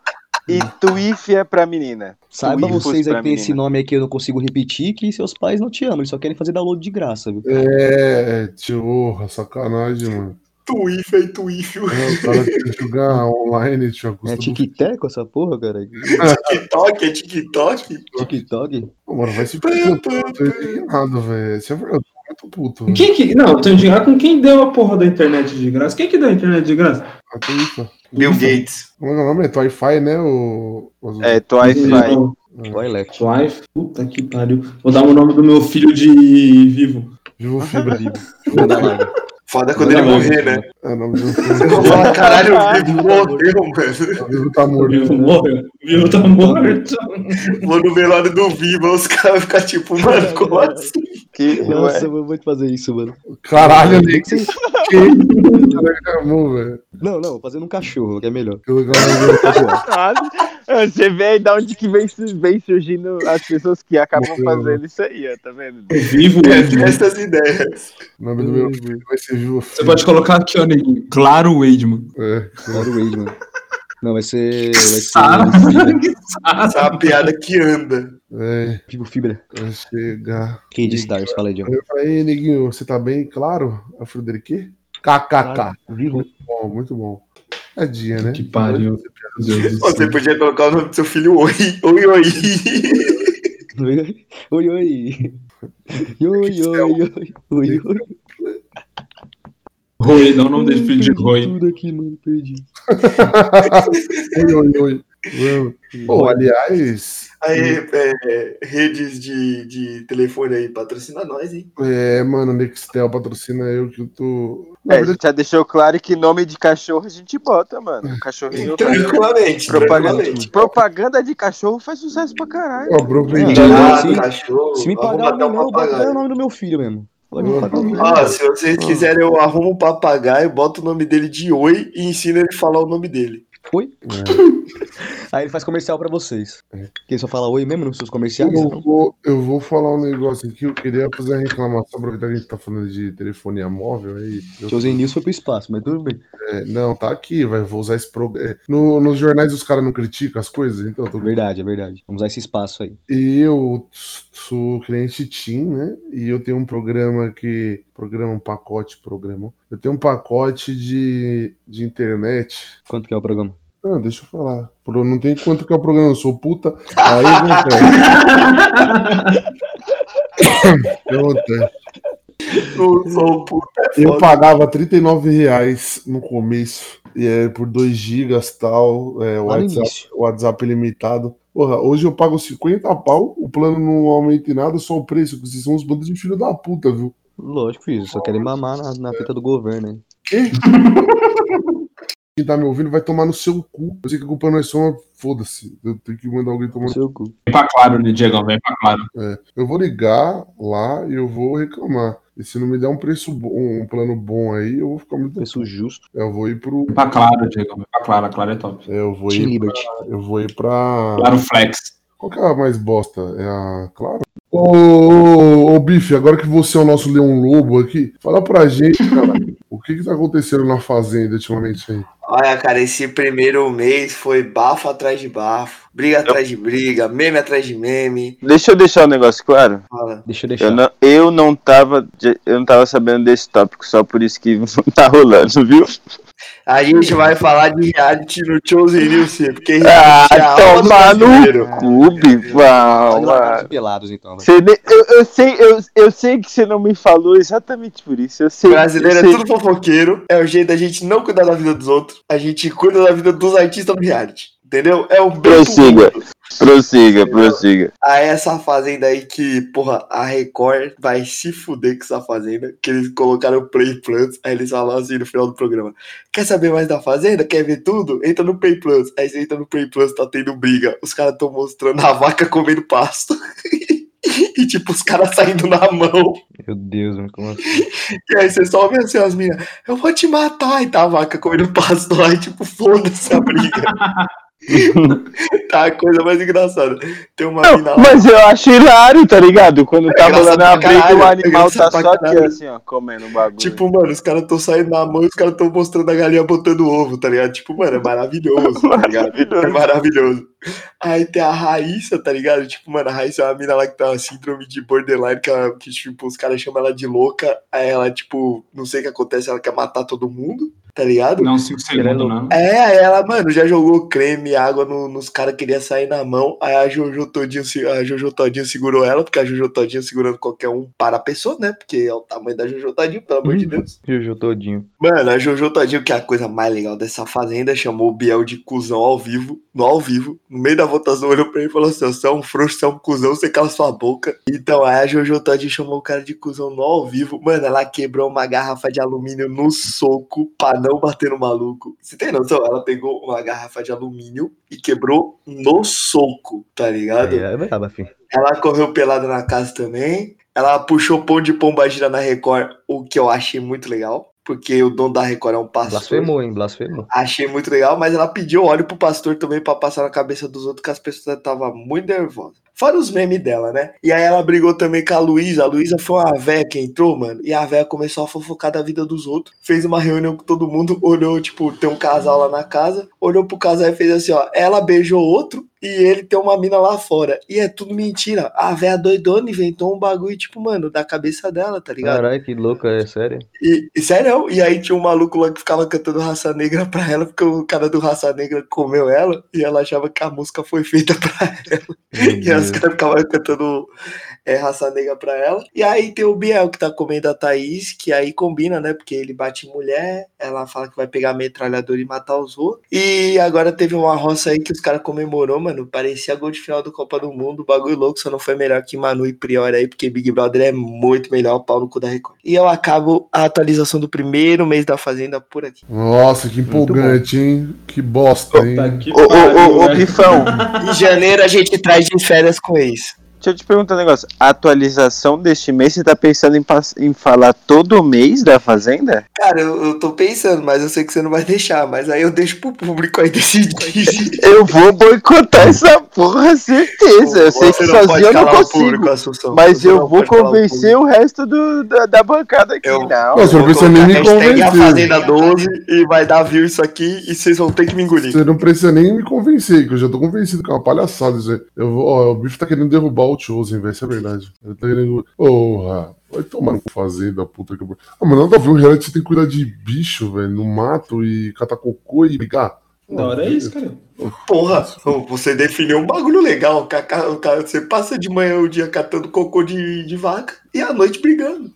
Speaker 7: e Tuífia pra menina.
Speaker 3: Saiba vocês aí que tem esse nome aí que eu não consigo repetir, que seus pais não te amam, eles só querem fazer download de graça, viu?
Speaker 2: É, tio, sacanagem, mano.
Speaker 4: Tuífio.
Speaker 2: É, O cara jogar online, tio.
Speaker 3: É tic-tac essa porra, cara?
Speaker 4: TikTok, é TikTok?
Speaker 3: TikTok?
Speaker 2: Pô, mano, vai se perder. Eu tô eu tô indignado, velho. Isso é verdade. Eu tô muito puto.
Speaker 1: Quem que. Não, eu tô indignado com quem deu a porra da internet de graça. Quem que deu a internet de graça?
Speaker 2: Que isso?
Speaker 4: Bill Gates.
Speaker 2: Como é é o nome? É Wi-Fi, né? O...
Speaker 7: É, Tuify.
Speaker 3: Toilet.
Speaker 1: Life. Puta que pariu. Vou dar o nome do meu filho de vivo.
Speaker 2: Vivo Fibra.
Speaker 3: Manda lá.
Speaker 4: Foda quando ele morrer, né?
Speaker 2: É o nome do
Speaker 4: Você vai falar, caralho, o Vivo morreu, mano.
Speaker 2: O Vivo tá morto.
Speaker 1: Vivo morreu. Vivo tá morto.
Speaker 4: Vou no velório do Vivo, os caras vão ficar tipo, mano, como assim?
Speaker 7: Que,
Speaker 3: Nossa, eu vou te fazer isso, mano.
Speaker 2: Caralho, Nick.
Speaker 3: que
Speaker 2: velho.
Speaker 3: Não, não, fazendo um cachorro, que é melhor.
Speaker 7: Caralho. Você vê aí da onde que vem, vem surgindo as pessoas que acabam fazendo isso aí, ó, tá vendo?
Speaker 1: Vivo Wademan.
Speaker 4: Essas ideias.
Speaker 2: O nome do meu filho vai ser Viva
Speaker 1: Você pode colocar aqui, ó, neguinho. Claro Wademan.
Speaker 2: É,
Speaker 3: Claro, o Wade, mano. Não, vai ser. Vai ser.
Speaker 4: Essa é uma piada que anda.
Speaker 2: é,
Speaker 3: Vivo Fibra.
Speaker 2: vai chegar.
Speaker 3: Quem disse Stars? Fala aí, John.
Speaker 2: Eu falei, neguinho, você tá bem? Claro, a Frederique? KKK.
Speaker 3: Vivo.
Speaker 2: Muito bom, muito bom. Tadinha, né?
Speaker 1: Que pariu.
Speaker 4: Você podia colocar o nome do seu filho Oi. Oi, oi.
Speaker 3: Oi, oi. Oi, oi. Oi, oi, oi. Oi, oi.
Speaker 1: Rui, dá o nome dele filho de
Speaker 3: Perdi
Speaker 1: Rui.
Speaker 3: tudo aqui, mano. Perdi.
Speaker 2: oi, oi, oi. Pô, aliás,
Speaker 4: Aí, é, redes de, de telefone aí, patrocina nós, hein?
Speaker 2: é, mano, Nextel patrocina eu que eu tô. Na
Speaker 7: É,
Speaker 2: verdade,
Speaker 7: já deixou claro que nome de cachorro a gente bota, mano. Cachorrinho.
Speaker 4: Tranquilamente,
Speaker 7: Propaganda,
Speaker 4: tranquilamente.
Speaker 7: propaganda de cachorro faz sucesso pra caralho.
Speaker 2: ó,
Speaker 3: já-
Speaker 4: Ah,
Speaker 3: se-
Speaker 4: cachorro.
Speaker 3: Se me pagar eu boto até o nome do meu filho mesmo.
Speaker 4: Ó, se vocês quiserem, eu arrumo um papagaio, boto o nome dele de Oi e ensino ele a falar o nome dele.
Speaker 3: Oi? Aí ele faz comercial pra vocês. Que ele só fala oi mesmo nos seus comerciais?
Speaker 2: Eu vou, eu vou falar um negócio aqui. Eu queria fazer uma reclamação, aproveitar que a gente tá falando de telefonia móvel aí. Eu-
Speaker 3: Chosen News foi pro espaço, mas tudo bem.
Speaker 2: é, não, tá aqui, vai, vou usar esse programa. No, nos jornais os caras não criticam as coisas, então tô
Speaker 3: É verdade, é verdade. Vamos usar esse espaço aí.
Speaker 2: Eu sou cliente TIM, né? E eu tenho um programa que. Programa, um pacote, programa. Eu tenho um pacote de, de internet.
Speaker 3: Quanto que é o programa?
Speaker 2: Não, deixa eu falar. Não tem quanto que é o programa, eu sou puta. Aí acontece. acontece.
Speaker 4: Eu sou puta, é
Speaker 2: Eu pagava 39 reais no começo. E é por 2 gigas tal. É, WhatsApp. WhatsApp ilimitado. Porra, hoje eu pago 50 pau, o plano não aumenta em nada, só o preço. que Vocês são uns bandos de filho da puta, viu?
Speaker 3: Lógico, filho. Só querem mamar na, na fita do governo, hein?
Speaker 2: Quem tá me ouvindo vai tomar no seu cu. Eu sei que a culpa não é sua, foda-se. Eu tenho que mandar alguém tomar no
Speaker 3: Seu cu.
Speaker 1: Vem pra claro, né, Diegão? Vem pra claro.
Speaker 2: É, eu vou ligar lá e eu vou reclamar. E se não me der um preço bom, um plano bom aí, eu vou ficar muito.
Speaker 3: Preço justo.
Speaker 2: Eu vou ir pro.
Speaker 1: Vem pra claro, Diegão. Vem pra claro. A claro é top.
Speaker 2: é, Eu vou
Speaker 3: Team
Speaker 2: ir.
Speaker 3: Liberty.
Speaker 2: Eu vou ir pra.
Speaker 1: Claro Flex.
Speaker 2: Qual que é a mais bosta? É a. Claro. Ô, ô, ô, Bife, agora que você é o nosso Leão Lobo aqui, fala pra gente, cara, o que que tá acontecendo na Fazenda ultimamente aí?
Speaker 4: Olha, cara, esse primeiro mês foi bafo atrás de bafo, briga atrás de briga, meme atrás de meme.
Speaker 7: Deixa eu deixar um negócio claro.
Speaker 4: Fala.
Speaker 3: Deixa eu deixar.
Speaker 7: Eu não, eu não tava. Eu não tava sabendo desse tópico, só por isso que tá rolando, viu?
Speaker 4: A gente vai falar de reality no Chosen News, sim, porque
Speaker 7: Ah,
Speaker 4: reality é a alma do
Speaker 7: tomar no clube,
Speaker 3: pelados, então. vai.
Speaker 7: Você ne- eu, eu sei, eu, eu sei que você não me falou exatamente por isso. Eu sei.
Speaker 4: Brasileiro
Speaker 7: eu
Speaker 4: é
Speaker 7: sei.
Speaker 4: tudo fofoqueiro, é o jeito da gente não cuidar da vida dos outros, a gente cuida da vida dos artistas do reality, entendeu? É o bem
Speaker 7: Prossiga.
Speaker 4: comum.
Speaker 7: Prossiga, prossiga.
Speaker 4: Aí essa fazenda aí que, porra, a Record vai se fuder com essa fazenda, que eles colocaram o Play Plus, aí eles falaram assim no final do programa, quer saber mais da fazenda? Quer ver tudo? Entra no Play Plus. Aí você entra no Play Plus, tá tendo briga, os caras tão mostrando a vaca comendo pasto. E tipo, os caras saindo na mão.
Speaker 3: Meu Deus, mano, como assim?
Speaker 4: E aí você só vê assim as minas, eu vou te matar. E tá a vaca comendo pasto lá e tipo, foda-se a briga. tá a coisa mais engraçada. Tem uma
Speaker 7: Não,
Speaker 4: mina lá.
Speaker 7: mas eu acho hilário, tá ligado? Quando tá
Speaker 4: engraçado
Speaker 7: rolando a briga, o
Speaker 4: é
Speaker 7: animal tá
Speaker 4: engraçado pra
Speaker 7: só aqui, assim, ó, comendo o bagulho.
Speaker 4: Tipo, mano, os caras tão saindo na mão e os caras tão mostrando a galinha botando ovo, tá ligado? Tipo, mano, é maravilhoso, tá ligado? É maravilhoso. Aí tem a Raíssa, tá ligado? Tipo, mano, a Raíssa é uma mina lá que tem uma síndrome de borderline, que, ela, que tipo, os caras chamam ela de louca. Aí ela, tipo, não sei o que acontece, ela quer matar todo mundo, tá ligado?
Speaker 1: Não, 5 segundos, não.
Speaker 4: É, aí ela, mano, já jogou creme, água no- nos caras, queria sair na mão. Aí a Jojo Todinho, se- a Jojo Todinho segurou ela, porque a Jojo Todinho segurando qualquer um para a pessoa, né? Porque é o tamanho da Jojo Todinho, pelo amor de Deus.
Speaker 3: Jojo todinho.
Speaker 4: Mano, a Jojo Todinho, que é a coisa mais legal dessa fazenda, chamou o Biel de cuzão ao vivo, no ao vivo, no meio da votação, olhou pra ele e falou assim: você é um frouxo, você é um cuzão, você cala sua boca. Então, aí a Jojo Todinho chamou o cara de cuzão no ao vivo. Mano, ela quebrou uma garrafa de alumínio no soco pra não bater no maluco. Você tem noção? Ela pegou uma garrafa de alumínio e quebrou no soco, tá ligado?
Speaker 3: Aí é braba, filho.
Speaker 4: Ela correu pelada na casa também. Ela puxou pão de pomba gira na Record, o que eu achei muito legal. porque o dono da Record é um pastor.
Speaker 3: Blasfemou, hein? Blasfemou.
Speaker 4: Achei muito legal, mas ela pediu óleo pro pastor também pra passar na cabeça dos outros, que as pessoas estavam muito nervosas. Fora os memes dela, né? E aí ela brigou também com a Luísa. A Luísa foi uma véia que entrou, mano. E a véia começou a fofocar da vida dos outros. Fez uma reunião com todo mundo. Olhou, tipo, tem um casal lá na casa. Olhou pro casal e fez assim, ó. Ela beijou outro e ele tem uma mina lá fora. E é tudo mentira. A véia doidona inventou um bagulho, tipo, mano, da cabeça dela, tá ligado?
Speaker 3: Caralho, que louco, é sério.
Speaker 4: E, e sério, e aí tinha um maluco lá que ficava cantando raça negra pra ela, porque o cara do raça negra comeu ela e ela achava que a música foi feita pra ela. E as caras ficavam cantando é, raça negra pra ela. E aí tem o Biel que tá comendo a Thaís, que aí combina, né? Porque ele bate em mulher, ela fala que vai pegar a metralhadora e matar os outros. E agora teve uma roça aí que os caras comemorou, mano. Parecia gol de final do Copa do Mundo. Bagulho louco, só não foi melhor que Manu e Priori aí, porque Big Brother é muito melhor, o pau no cu da Record. E eu acabo a atualização do primeiro mês da Fazenda por aqui.
Speaker 2: Nossa, que empolgante, hein? Que bosta, hein?
Speaker 1: Puta que
Speaker 7: Ô, ô,
Speaker 1: pariu,
Speaker 7: ô, ô,
Speaker 1: velho.
Speaker 7: Bifão,
Speaker 4: Em janeiro a gente traz de férias com ex.
Speaker 7: Deixa eu te perguntar um negócio. A atualização deste mês, você tá pensando em, em falar todo mês da Fazenda?
Speaker 4: Cara, eu, eu tô pensando, mas eu sei que você não vai deixar. Mas aí eu deixo pro público aí decidir.
Speaker 7: Eu vou boicotar essa porra, certeza. Eu sei que
Speaker 4: Você não pode
Speaker 7: sozinho eu não consigo.
Speaker 4: público, Assunção.
Speaker 7: Mas
Speaker 4: Você
Speaker 7: eu vou
Speaker 4: calar o
Speaker 7: convencer o resto do, da, da bancada aqui.
Speaker 4: Eu-
Speaker 7: Não.
Speaker 2: Nossa,
Speaker 4: Eu
Speaker 2: você nem me
Speaker 4: hashtag a. Fazenda 12 e vai dar view isso aqui e vocês vão ter que me engolir.
Speaker 2: Você não precisa nem me convencer, que eu já tô convencido que é uma palhaçada isso aí. Eu vou, ó, o bicho tá querendo derrubar o Chosen, velho, isso é verdade. Ele tá querendo. Porra, vai tomar no fazenda, puta que. Ah, mas nada a ver, o reality você tem que cuidar de bicho, velho, no mato e catar cocô e brigar.
Speaker 1: Da hora é isso, cara.
Speaker 4: Porra, você definiu um bagulho legal. O cara- Você passa de manhã o dia catando cocô de, de vaca e à noite brigando.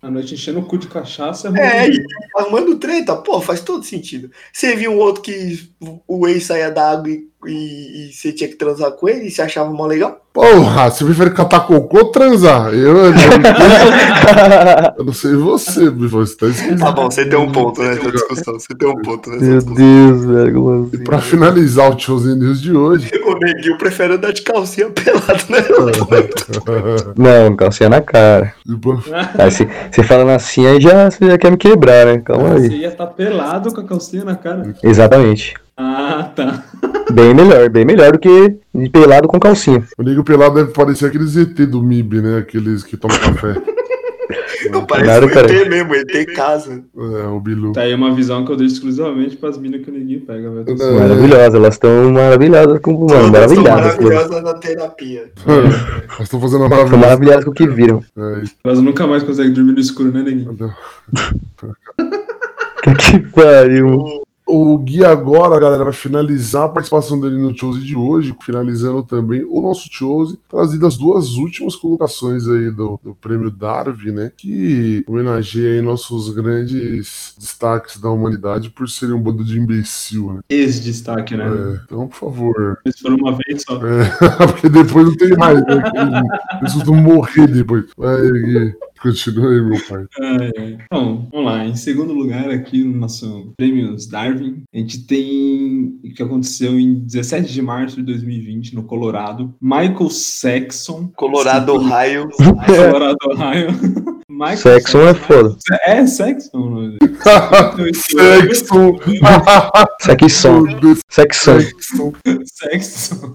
Speaker 1: A noite enchendo o cu de cachaça.
Speaker 4: É,
Speaker 1: ruim.
Speaker 4: e arrumando treta, pô, faz todo sentido. Você viu um outro que o ex saía da água e, e- e você tinha que transar com ele e você achava mó legal?
Speaker 2: Porra, você prefere catar cocô ou transar? Eu, eu, eu não sei você, você tá esquisito.
Speaker 4: Tá bom, você tem um ponto nessa discussão. Você tem um ponto nessa
Speaker 3: Meu
Speaker 4: discussão.
Speaker 3: Deus, velho, como
Speaker 2: E
Speaker 3: assim?
Speaker 2: pra finalizar o Chosen News de hoje.
Speaker 4: O neguinho prefere andar de calcinha pelado, né?
Speaker 3: Não, calcinha na cara. Aí se você falando assim, aí já, você já quer me quebrar, né? Calma
Speaker 1: Você
Speaker 3: aí.
Speaker 1: ia estar pelado com a calcinha na cara.
Speaker 3: Exatamente.
Speaker 1: Ah, tá.
Speaker 3: Bem melhor, bem melhor do que de pelado com calcinha.
Speaker 2: O nego pelado deve parecer aqueles ET do MIB, né? Aqueles que tomam café.
Speaker 4: Não, parece
Speaker 3: Claro,
Speaker 4: um
Speaker 3: cara.
Speaker 4: ET mesmo, ET casa.
Speaker 2: É, o Bilu.
Speaker 1: Tá aí uma visão que eu deixo exclusivamente pras minas que o neguinho pega, velho.
Speaker 2: É.
Speaker 3: Maravilhosa, elas estão maravilhadas com mano,
Speaker 4: são
Speaker 3: maravilhadas. com-
Speaker 4: maravilhosas na terapia.
Speaker 2: Elas estão fazendo a
Speaker 3: São
Speaker 2: maravilha.
Speaker 3: maravilhadas com o que viram.
Speaker 2: É,
Speaker 1: Elas nunca mais conseguem dormir no escuro, né, neguinho?
Speaker 3: Que pariu.
Speaker 2: O Gui agora, galera, vai finalizar a participação dele no Chose de hoje, finalizando também o nosso Chose, trazido as duas últimas colocações aí do, do prêmio Darwin, né? Que homenageia aí nossos grandes destaques da humanidade por serem um bando de imbecil, né?
Speaker 1: Esse destaque, né?
Speaker 2: É, então, por favor.
Speaker 1: Eles foram uma vez só.
Speaker 2: É, porque depois não tem mais, né? Eles vão morrer depois. Vai, Gui. Continua aí, meu pai.
Speaker 1: Ai, ai. Então, vamos lá. Em segundo lugar, aqui no nosso Prêmios Darwin, a gente tem o que aconteceu em 17 de março de 2020, no Colorado. Michael Saxon.
Speaker 4: Colorado Ohio.
Speaker 1: Colorado, Ohio. Michael
Speaker 3: Sexo é foda.
Speaker 1: É, o.
Speaker 2: Sexo.
Speaker 3: Sexão.
Speaker 2: Sexo.
Speaker 1: Sexo.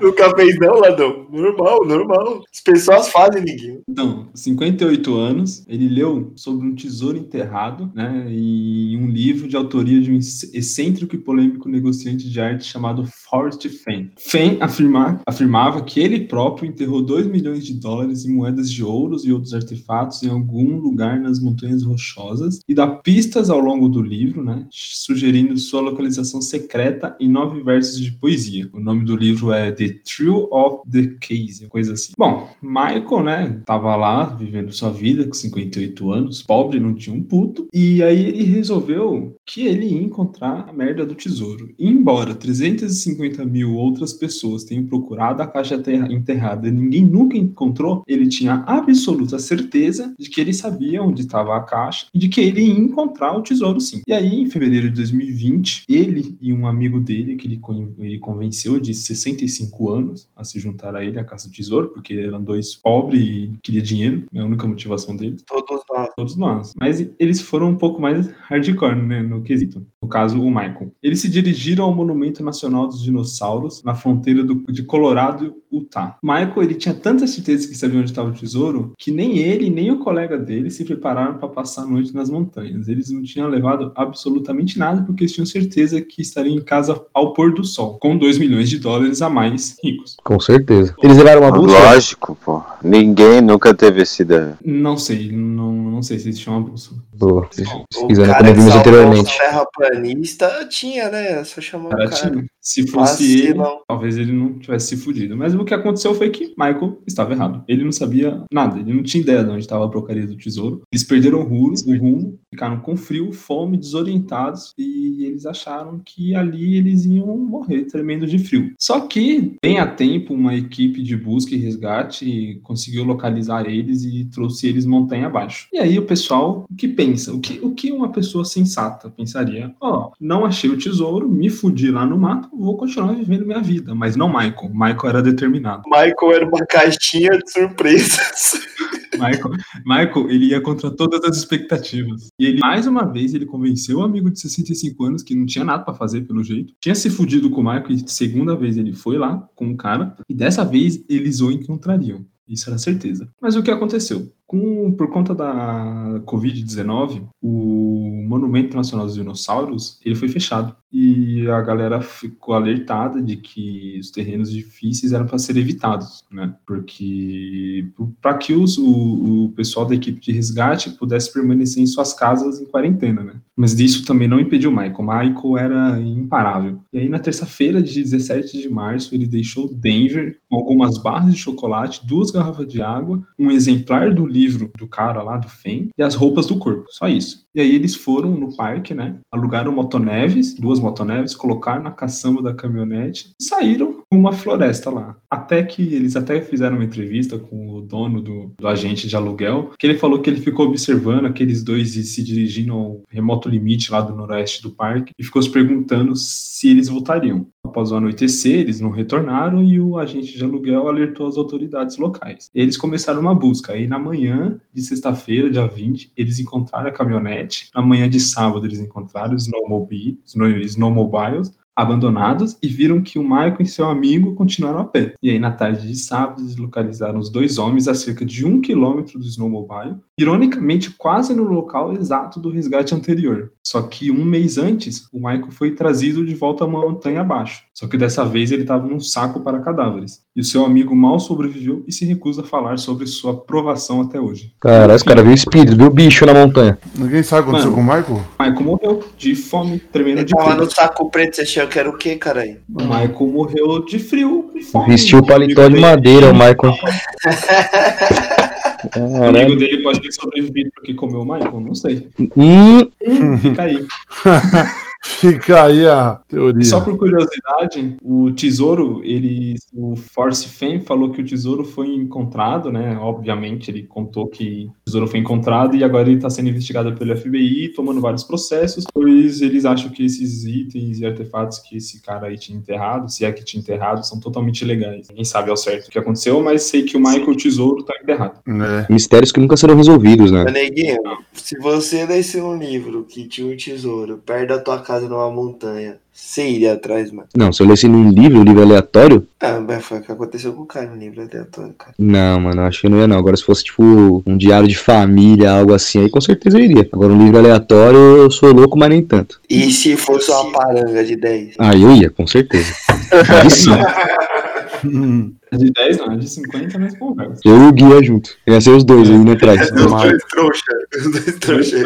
Speaker 4: Nunca fez não, Ladão. Normal, normal. As pessoas fazem, ninguém.
Speaker 1: Então, 58 anos, ele leu sobre um tesouro enterrado, né, e um livro de autoria de um ex- excêntrico e polêmico negociante de arte chamado Forrest Fenn. Fenn afirma- afirmava que ele próprio enterrou 2 milhões de dólares em moedas de ouros e outros artefatos em algum lugar nas montanhas rochosas e dá pistas ao longo do livro, né, sugerindo sua localização secreta em nove versos de poesia. O nome do livro é The True of the Case, coisa assim. Bom, Michael, né, tava lá vivendo sua vida com 58 anos, pobre, não tinha um puto, e aí ele resolveu que ele ia encontrar a merda do tesouro. E embora 350 mil outras pessoas tenham procurado a caixa terra- enterrada e ninguém nunca encontrou, ele tinha absoluta certeza de que ele sabia onde estava a caixa e de que ele ia encontrar o tesouro sim. E aí, em fevereiro de 2020, ele e um amigo dele, que ele, ele convenceu de 65 anos a se juntar a ele à caça do tesouro, porque eram dois pobres e queria dinheiro, é a única motivação dele.
Speaker 4: Todos nós.
Speaker 1: todos nós. Mas eles foram um pouco mais hardcore, né, no quesito. No caso, o Michael. Eles se dirigiram ao Monumento Nacional dos Dinossauros, na fronteira do- de Colorado e Utah. Michael, ele tinha tanta certeza que sabia onde estava o tesouro, que nem ele, nem o colega dele se prepararam para passar a noite nas montanhas. Eles não tinham levado absolutamente nada, porque eles tinham certeza que estariam em casa ao pôr do sol, com 2 milhões de dólares a mais ricos.
Speaker 3: Com certeza. Eles levaram uma bússola?
Speaker 7: Lógico, pô. Ninguém nunca teve essa ideia.
Speaker 1: Não sei, não, não sei se existe uma bússola.
Speaker 3: Boa. Pesquisando
Speaker 4: cara
Speaker 3: como
Speaker 4: que
Speaker 3: vimos anteriormente.
Speaker 4: terraplanista tinha, né? Só chamar o
Speaker 1: Cara,
Speaker 4: cara.
Speaker 1: tinha. Se fosse ele, talvez ele não tivesse se fudido. Mas o que aconteceu foi que Michael estava errado. Ele não sabia nada, ele não tinha ideia de onde estava a porcaria do tesouro. Eles perderam o rumo, o rumo, ficaram com frio, fome, desorientados e eles acharam que ali eles iam morrer tremendo de frio. Só que, bem a tempo, uma equipe de busca e resgate conseguiu localizar eles e trouxe eles montanha abaixo. E aí o pessoal, o que pensa? O que, o que uma pessoa sensata pensaria? Ó, não achei o tesouro, me fudi lá no mato, vou continuar vivendo minha vida. Mas não Michael. Michael era determinado.
Speaker 4: Michael era uma caixinha de surpresas.
Speaker 1: Michael, Michael, ele ia contra todas as expectativas. E ele, mais uma vez, ele convenceu o amigo de 65 anos que não tinha nada pra fazer, pelo jeito. Tinha se fudido com o Michael e segunda vez ele foi lá com o cara. E dessa vez eles o encontrariam. Isso era certeza. Mas o que aconteceu? Com, por conta da Covid-19, o Monumento Nacional dos Dinossauros ele foi fechado. E a galera ficou alertada de que os terrenos difíceis eram para ser evitados, né? Porque para que os, o, o pessoal da equipe de resgate pudesse permanecer em suas casas em quarentena, né? Mas isso também não impediu o Michael. Michael era imparável. E aí, na terça-feira de 17 de março, ele deixou Denver com algumas barras de chocolate, duas garrafas de água, um exemplar do livro do cara lá do FEM e as roupas do corpo. Só isso. E aí eles foram no parque, né? Alugaram motoneves, duas motoneves, colocaram na caçamba da caminhonete e saíram uma floresta lá. Até que eles até fizeram uma entrevista com o dono do, do agente de aluguel, que ele falou que ele ficou observando aqueles dois e se dirigindo ao remoto limite lá do noroeste do parque e ficou se perguntando se eles voltariam. Após o anoitecer, eles não retornaram e o agente de aluguel alertou as autoridades locais. Eles começaram uma busca. Aí na manhã de sexta-feira, dia 20, eles encontraram a caminhonete. Na manhã de sábado, eles encontraram os snowmobile- snow- snowmobiles abandonados e viram que o Michael e seu amigo continuaram a pé. E aí, na tarde de sábado, eles localizaram os dois homens a cerca de um quilômetro do snowmobile, ironicamente quase no local exato do resgate anterior. Só que um mês antes, o Michael foi trazido de volta à montanha abaixo. Só que dessa vez ele estava num saco para cadáveres. E o seu amigo mal sobreviveu e se recusa a falar sobre sua provação até hoje.
Speaker 3: Cara, esse cara viu espírito, viu bicho na montanha.
Speaker 2: Ninguém sabe o que aconteceu com o Michael?
Speaker 1: Michael morreu de fome, tremendo
Speaker 4: Ele
Speaker 1: de
Speaker 4: tava
Speaker 1: frio.
Speaker 4: no saco preto, você achou que era o quê, caralho?
Speaker 1: O Michael morreu de frio e fome.
Speaker 3: Vestiu o paletó de madeira, o Michael.
Speaker 1: O amigo dele pode ter sobrevivido porque comeu o Michael, não sei.
Speaker 3: Hum,
Speaker 1: Fica aí.
Speaker 2: Fica aí a teoria.
Speaker 1: Só por curiosidade, o tesouro, ele, o Force Fan falou que o tesouro foi encontrado, né? Obviamente, ele contou que o tesouro foi encontrado e agora ele está sendo investigado pelo FBI, tomando vários processos, pois eles acham que esses itens e artefatos que esse cara aí tinha enterrado, se é que tinha enterrado, são totalmente ilegais. Ninguém sabe ao certo o que aconteceu, mas sei que o Michael o Tesouro está enterrado.
Speaker 2: É.
Speaker 3: mistérios que nunca serão resolvidos, né?
Speaker 4: Neguinho, se você lesse um livro que tinha um tesouro perto da tua casa numa montanha, você iria atrás, mano?
Speaker 3: Não, se eu lesse num livro, um livro aleatório,
Speaker 4: Ah, mas foi o que aconteceu com o cara no livro aleatório, cara.
Speaker 3: não, mano, acho que não ia não. Agora, se fosse, tipo, um diário de família, algo assim, aí com certeza eu iria. Agora, um livro aleatório, eu sou louco, mas nem tanto.
Speaker 4: E se fosse uma paranga de 10?
Speaker 3: Aí eu ia, com certeza. Aí sim,
Speaker 1: de 10, não, é de 50, mas conversa.
Speaker 3: eu e o guia junto. Ia ser os dois aí, indo atrás.
Speaker 4: Os dois trouxa. Os dois trouxa.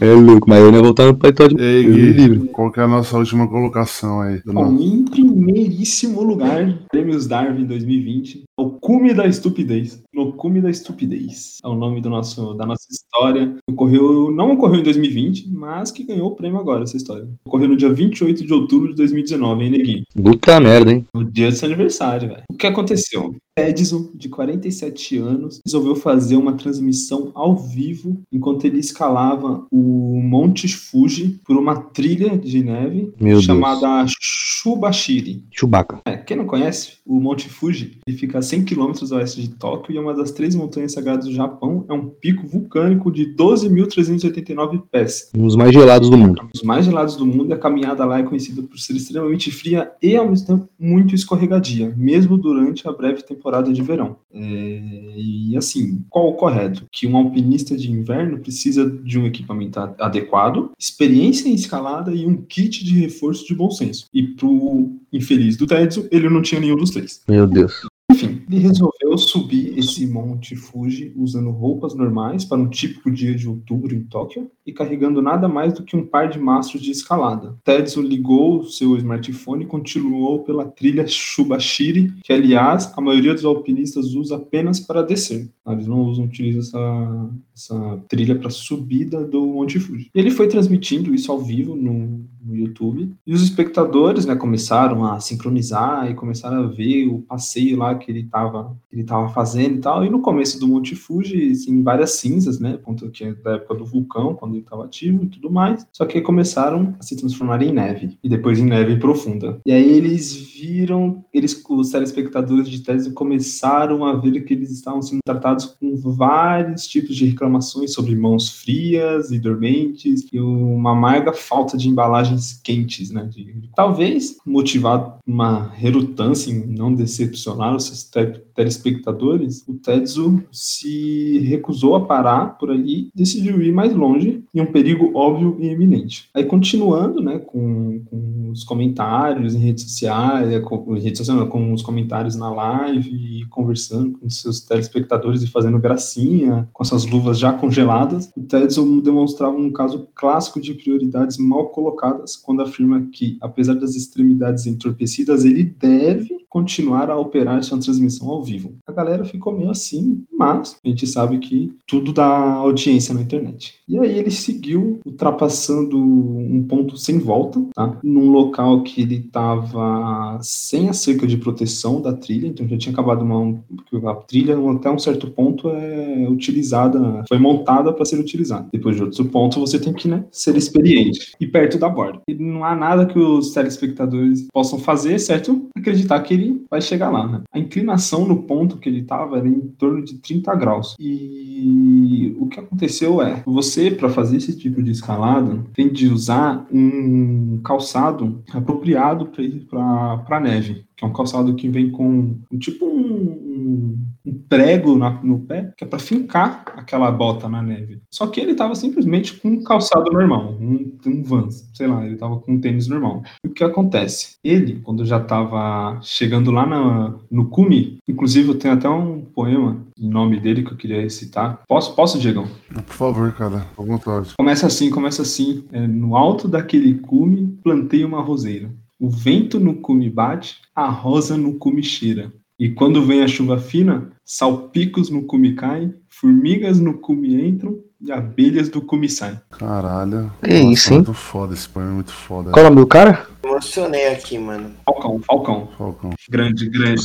Speaker 3: É louco, mas eu não ia voltar no de
Speaker 2: Ei, Gui,
Speaker 3: livro.
Speaker 2: qual que é a nossa última colocação aí? do
Speaker 1: Bom, em primeiríssimo lugar, Prêmios Darwin 2020, o cume da estupidez. No cume da estupidez. É o nome do nosso, da nossa história. Ocorreu, não ocorreu em 2020, mas que ganhou o prêmio agora, essa história. Ocorreu no dia 28 de outubro de 2019, hein, Neguinho?
Speaker 3: Puta merda, hein?
Speaker 1: No dia do seu aniversário, velho. O que aconteceu? Edson, de 47 anos, resolveu fazer uma transmissão ao vivo enquanto ele escalava o Monte Fuji por uma trilha de neve
Speaker 3: Meu Deus.
Speaker 1: chamada Shubashiri.
Speaker 3: Chewbacca.
Speaker 1: É, quem não conhece, o Monte Fuji, ele fica a 100 km a oeste de Tóquio e é uma das três montanhas sagradas do Japão. É um pico vulcânico de 12.389 pés.
Speaker 3: Um dos mais gelados do mundo.
Speaker 1: Os mais gelados do mundo, e a caminhada lá é conhecida por ser extremamente fria e, ao mesmo tempo, muito escorregadia, mesmo durante a breve temporada de verão. É, e, assim, qual o correto? Que um alpinista de inverno precisa de um equipamento adequado, experiência em escalada e um kit de reforço de bom senso. E pro infeliz do Tetsu, ele não tinha nenhum dos três.
Speaker 3: Meu Deus.
Speaker 1: Enfim, ele resolveu subir esse Monte Fuji usando roupas normais para um típico dia de outubro em Tóquio e carregando nada mais do que um par de mastros de escalada. Tetsu ligou seu smartphone e continuou pela trilha Shubashiri, que aliás a maioria dos alpinistas usa apenas para descer. Eles não usam, utilizam essa, essa trilha para subida do Monte Fuji. E ele foi transmitindo isso ao vivo no, no YouTube. E os espectadores, né, começaram a sincronizar e começaram a ver o passeio lá que ele estava tava fazendo e tal. E no começo do Monte Fuji, assim, várias cinzas, né, ponto que é da época do vulcão, quando ele estava ativo e tudo mais. Só que começaram a se transformar em neve e depois em neve profunda. E aí eles viram, eles os telespectadores de tese começaram a ver que eles estavam sendo tratados com vários tipos de reclamações sobre mãos frias e dormentes e uma amarga falta de embalagens quentes, né? De- talvez motivado uma relutância em não decepcionar os seus te- telespectadores, o Tetsu se recusou a parar por ali e decidiu ir mais longe em um perigo óbvio e iminente. Aí continuando, né, com, com os comentários em redes sociais, é, com, em redes sociais, não, com os comentários na live conversando com seus telespectadores e fazendo gracinha com essas luvas já congeladas, o Tetsu demonstrava um caso clássico de prioridades mal colocadas quando afirma que, apesar das extremidades entorpecidas, ele deve continuar a operar sua transmissão ao vivo. A galera ficou meio assim, mas a gente sabe que tudo dá audiência na internet. E aí ele seguiu, ultrapassando um ponto sem volta, tá? Num local que ele estava sem a cerca de proteção da trilha, então já tinha acabado uma a trilha até um certo ponto é utilizada, foi montada para ser utilizada. Depois de outro ponto você tem que né, ser experiente e perto da borda. E não há nada que os telespectadores possam fazer, certo? Acreditar que ele vai chegar lá. Né? A inclinação no ponto que ele estava era em torno de 30 graus. E o que aconteceu é, você para fazer esse tipo de escalada tem de usar um calçado apropriado para neve, que é um calçado que vem com um tipo um, um prego na- no pé, que é para fincar aquela bota na neve. Só que ele tava simplesmente com um calçado normal, um, um Vans, sei lá, ele tava com um tênis normal. E o que acontece? Ele, quando já tava chegando lá na- no cume, inclusive eu tenho até um poema em nome dele que eu queria recitar. Posso, posso, Diegão?
Speaker 2: Por favor, cara, à vontade.
Speaker 1: Começa assim, começa assim. É, no alto daquele cume, plantei uma roseira. O vento no cume bate, a rosa no cume cheira. E quando vem a chuva fina, salpicos no cume caem, formigas no cume entram e abelhas do cume saem.
Speaker 2: Caralho.
Speaker 3: Que isso, hein?
Speaker 2: Muito foda esse poema, é muito foda.
Speaker 3: Qual é o nome do cara?
Speaker 4: Emocionei aqui, mano.
Speaker 1: Falcão, Falcão.
Speaker 2: Falcão.
Speaker 1: Grande, grande.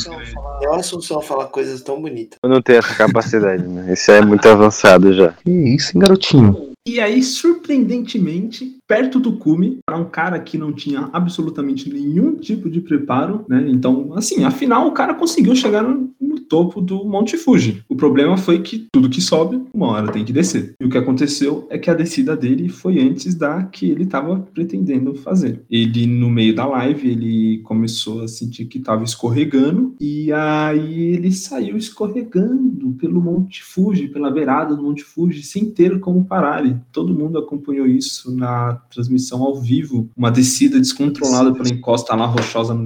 Speaker 4: É o Assunção falar coisas tão bonitas.
Speaker 7: Eu não tenho essa capacidade, né? Esse é muito avançado já.
Speaker 3: Que isso, hein, garotinho?
Speaker 1: E aí, surpreendentemente, perto do cume, para um cara que não tinha absolutamente nenhum tipo de preparo, né? Então, assim, afinal, o cara conseguiu chegar no, no topo do Monte Fuji. O problema foi que tudo que sobe, uma hora tem que descer. E o que aconteceu é que a descida dele foi antes da que ele estava pretendendo fazer. Ele, no meio da live, ele começou a sentir que estava escorregando, e aí ele saiu escorregando pelo Monte Fuji, pela beirada do Monte Fuji, sem ter como parar. E todo mundo acompanhou isso na transmissão ao vivo. Uma descida descontrolada pela encosta lá rochosa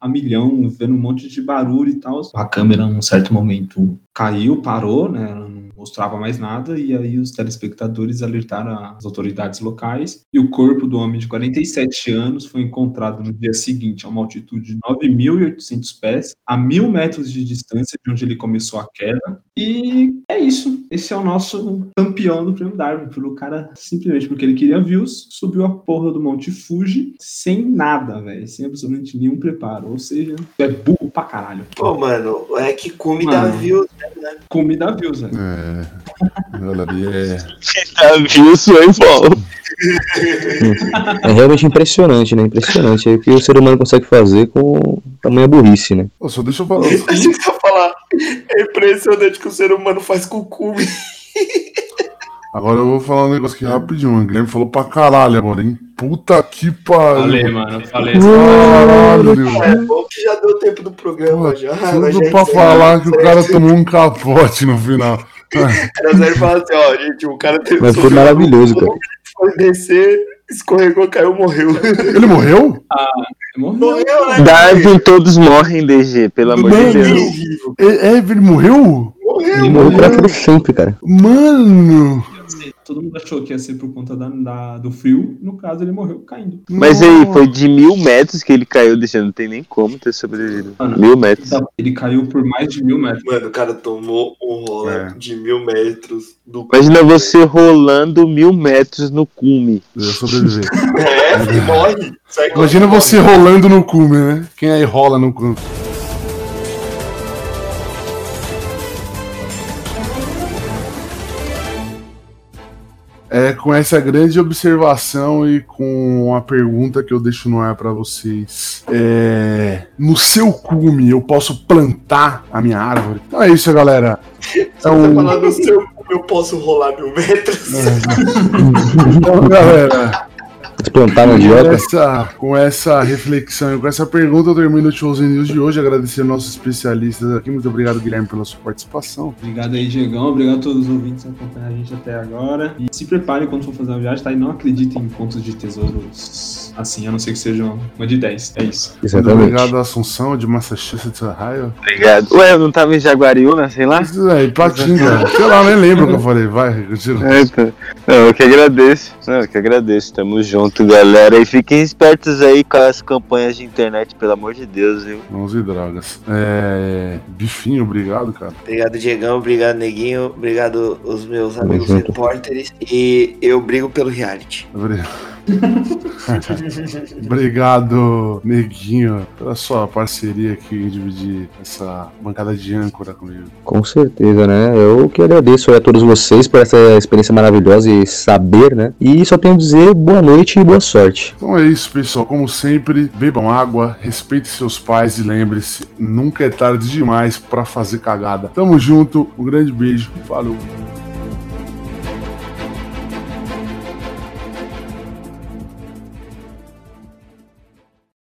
Speaker 1: a milhão, vendo um monte de barulho e tal. A câmera, certo momento, caiu, parou, né? Mostrava mais nada, e aí os telespectadores alertaram as autoridades locais, e o corpo do homem de 47 anos foi encontrado no dia seguinte a uma altitude de 9.800 pés, a mil metros de distância de onde ele começou a queda, e é isso. Esse é o nosso campeão do prêmio Darwin, pelo cara, simplesmente porque ele queria views, subiu a porra do Monte Fuji sem nada, velho, sem absolutamente nenhum preparo, ou seja, é burro pra caralho.
Speaker 4: Pô, mano, é que come
Speaker 1: Mano.
Speaker 4: dá views, né?
Speaker 1: Come dá views, velho.
Speaker 2: É. Olha ali, é.
Speaker 7: Viu isso aí, Paulo?
Speaker 3: É realmente impressionante, né? Impressionante. É o que o ser humano consegue fazer com tamanha burrice, né?
Speaker 2: Ô, só deixa eu falar.
Speaker 4: A gente tá falar. É impressionante que o ser humano faz com o cume.
Speaker 2: Agora eu vou falar um negócio aqui rapidinho. O Guilherme falou pra caralho agora, hein? Puta que pariu.
Speaker 1: Falei, mano, falei.
Speaker 2: Caralho.
Speaker 4: É bom que já deu tempo do programa
Speaker 2: Pô,
Speaker 4: já.
Speaker 2: Tudo pra falar que o cara tomou um capote no final.
Speaker 4: Era zero e fala assim, ó, gente, o cara teve
Speaker 3: Mas foi maravilhoso, cara.
Speaker 4: Foi descer, escorregou, caiu, morreu.
Speaker 2: Ele morreu?
Speaker 1: Morreu.
Speaker 4: Morreu, né?
Speaker 7: Darwin, todos morrem, DG, pelo amor de. Deus.
Speaker 2: É, é, ele morreu?
Speaker 4: Morreu.
Speaker 3: Ele morreu pra sempre, cara.
Speaker 2: Mano!
Speaker 1: Todo mundo achou que ia ser por conta da, da- do frio, no caso ele morreu caindo.
Speaker 7: Mas aí,
Speaker 2: Nossa.
Speaker 7: foi de mil metros que ele caiu, deixando. Não tem nem como ter sobrevivido.
Speaker 1: Mano,
Speaker 7: Mil metros.
Speaker 1: Ele caiu por mais de mil metros.
Speaker 4: Mano, o cara tomou um rola
Speaker 2: É.
Speaker 4: de mil metros do
Speaker 7: Imagina você rolando mil metros no cume.
Speaker 2: Eu sobreviver.
Speaker 4: É, e morre.
Speaker 2: Imagina você rolando no cume, né? Quem aí rola no cume? É, com essa grande observação e com uma pergunta que eu deixo no ar pra vocês. É, no seu cume eu posso plantar a minha árvore? Então é isso, galera. É um-
Speaker 4: falar no seu cu, eu posso rolar mil metros.
Speaker 2: Então, galera,
Speaker 3: Plantar
Speaker 2: com
Speaker 3: mandioca.
Speaker 2: essa, com essa reflexão e com essa pergunta, eu termino o Chosen News de hoje. Agradecer nossos especialistas aqui. Muito obrigado, Guilherme, pela sua participação.
Speaker 1: Obrigado aí, Diegão. Obrigado a todos os ouvintes que acompanham a gente até agora. E se preparem quando for fazer uma viagem, tá? E não acreditem em contos de tesouros assim, a não ser que sejam uma de 10. É isso.
Speaker 2: Muito
Speaker 3: Exatamente.
Speaker 2: obrigado, Assunção, de Massachusetts, Ohio.
Speaker 7: Obrigado. Ué, eu não tava em Jaguariúna, sei lá?
Speaker 2: Isso aí, Patinga. Sei lá, nem lembro o que eu falei. Vai, continua.
Speaker 7: É, tá. Não, eu que agradeço. Não, eu que agradeço. Tamo junto, galera. E fiquem espertos aí com as campanhas de internet, pelo amor de Deus, viu?
Speaker 2: Mãos e drogas. É. Bifinho, obrigado, cara.
Speaker 4: Obrigado, Diegão. Obrigado, Neguinho. Obrigado, os meus amigos repórteres. E eu brigo pelo reality.
Speaker 2: Obrigado. Obrigado, Neguinho, pela sua parceria aqui em dividir essa bancada de âncora comigo.
Speaker 3: Com certeza, né? Eu que agradeço a todos vocês por essa experiência maravilhosa e saber, né? E só tenho a dizer boa noite e boa sorte.
Speaker 2: Então é isso, pessoal. Como sempre, bebam água, respeitem seus pais e lembre-se, nunca é tarde demais pra fazer cagada. Tamo junto, um grande beijo, falou.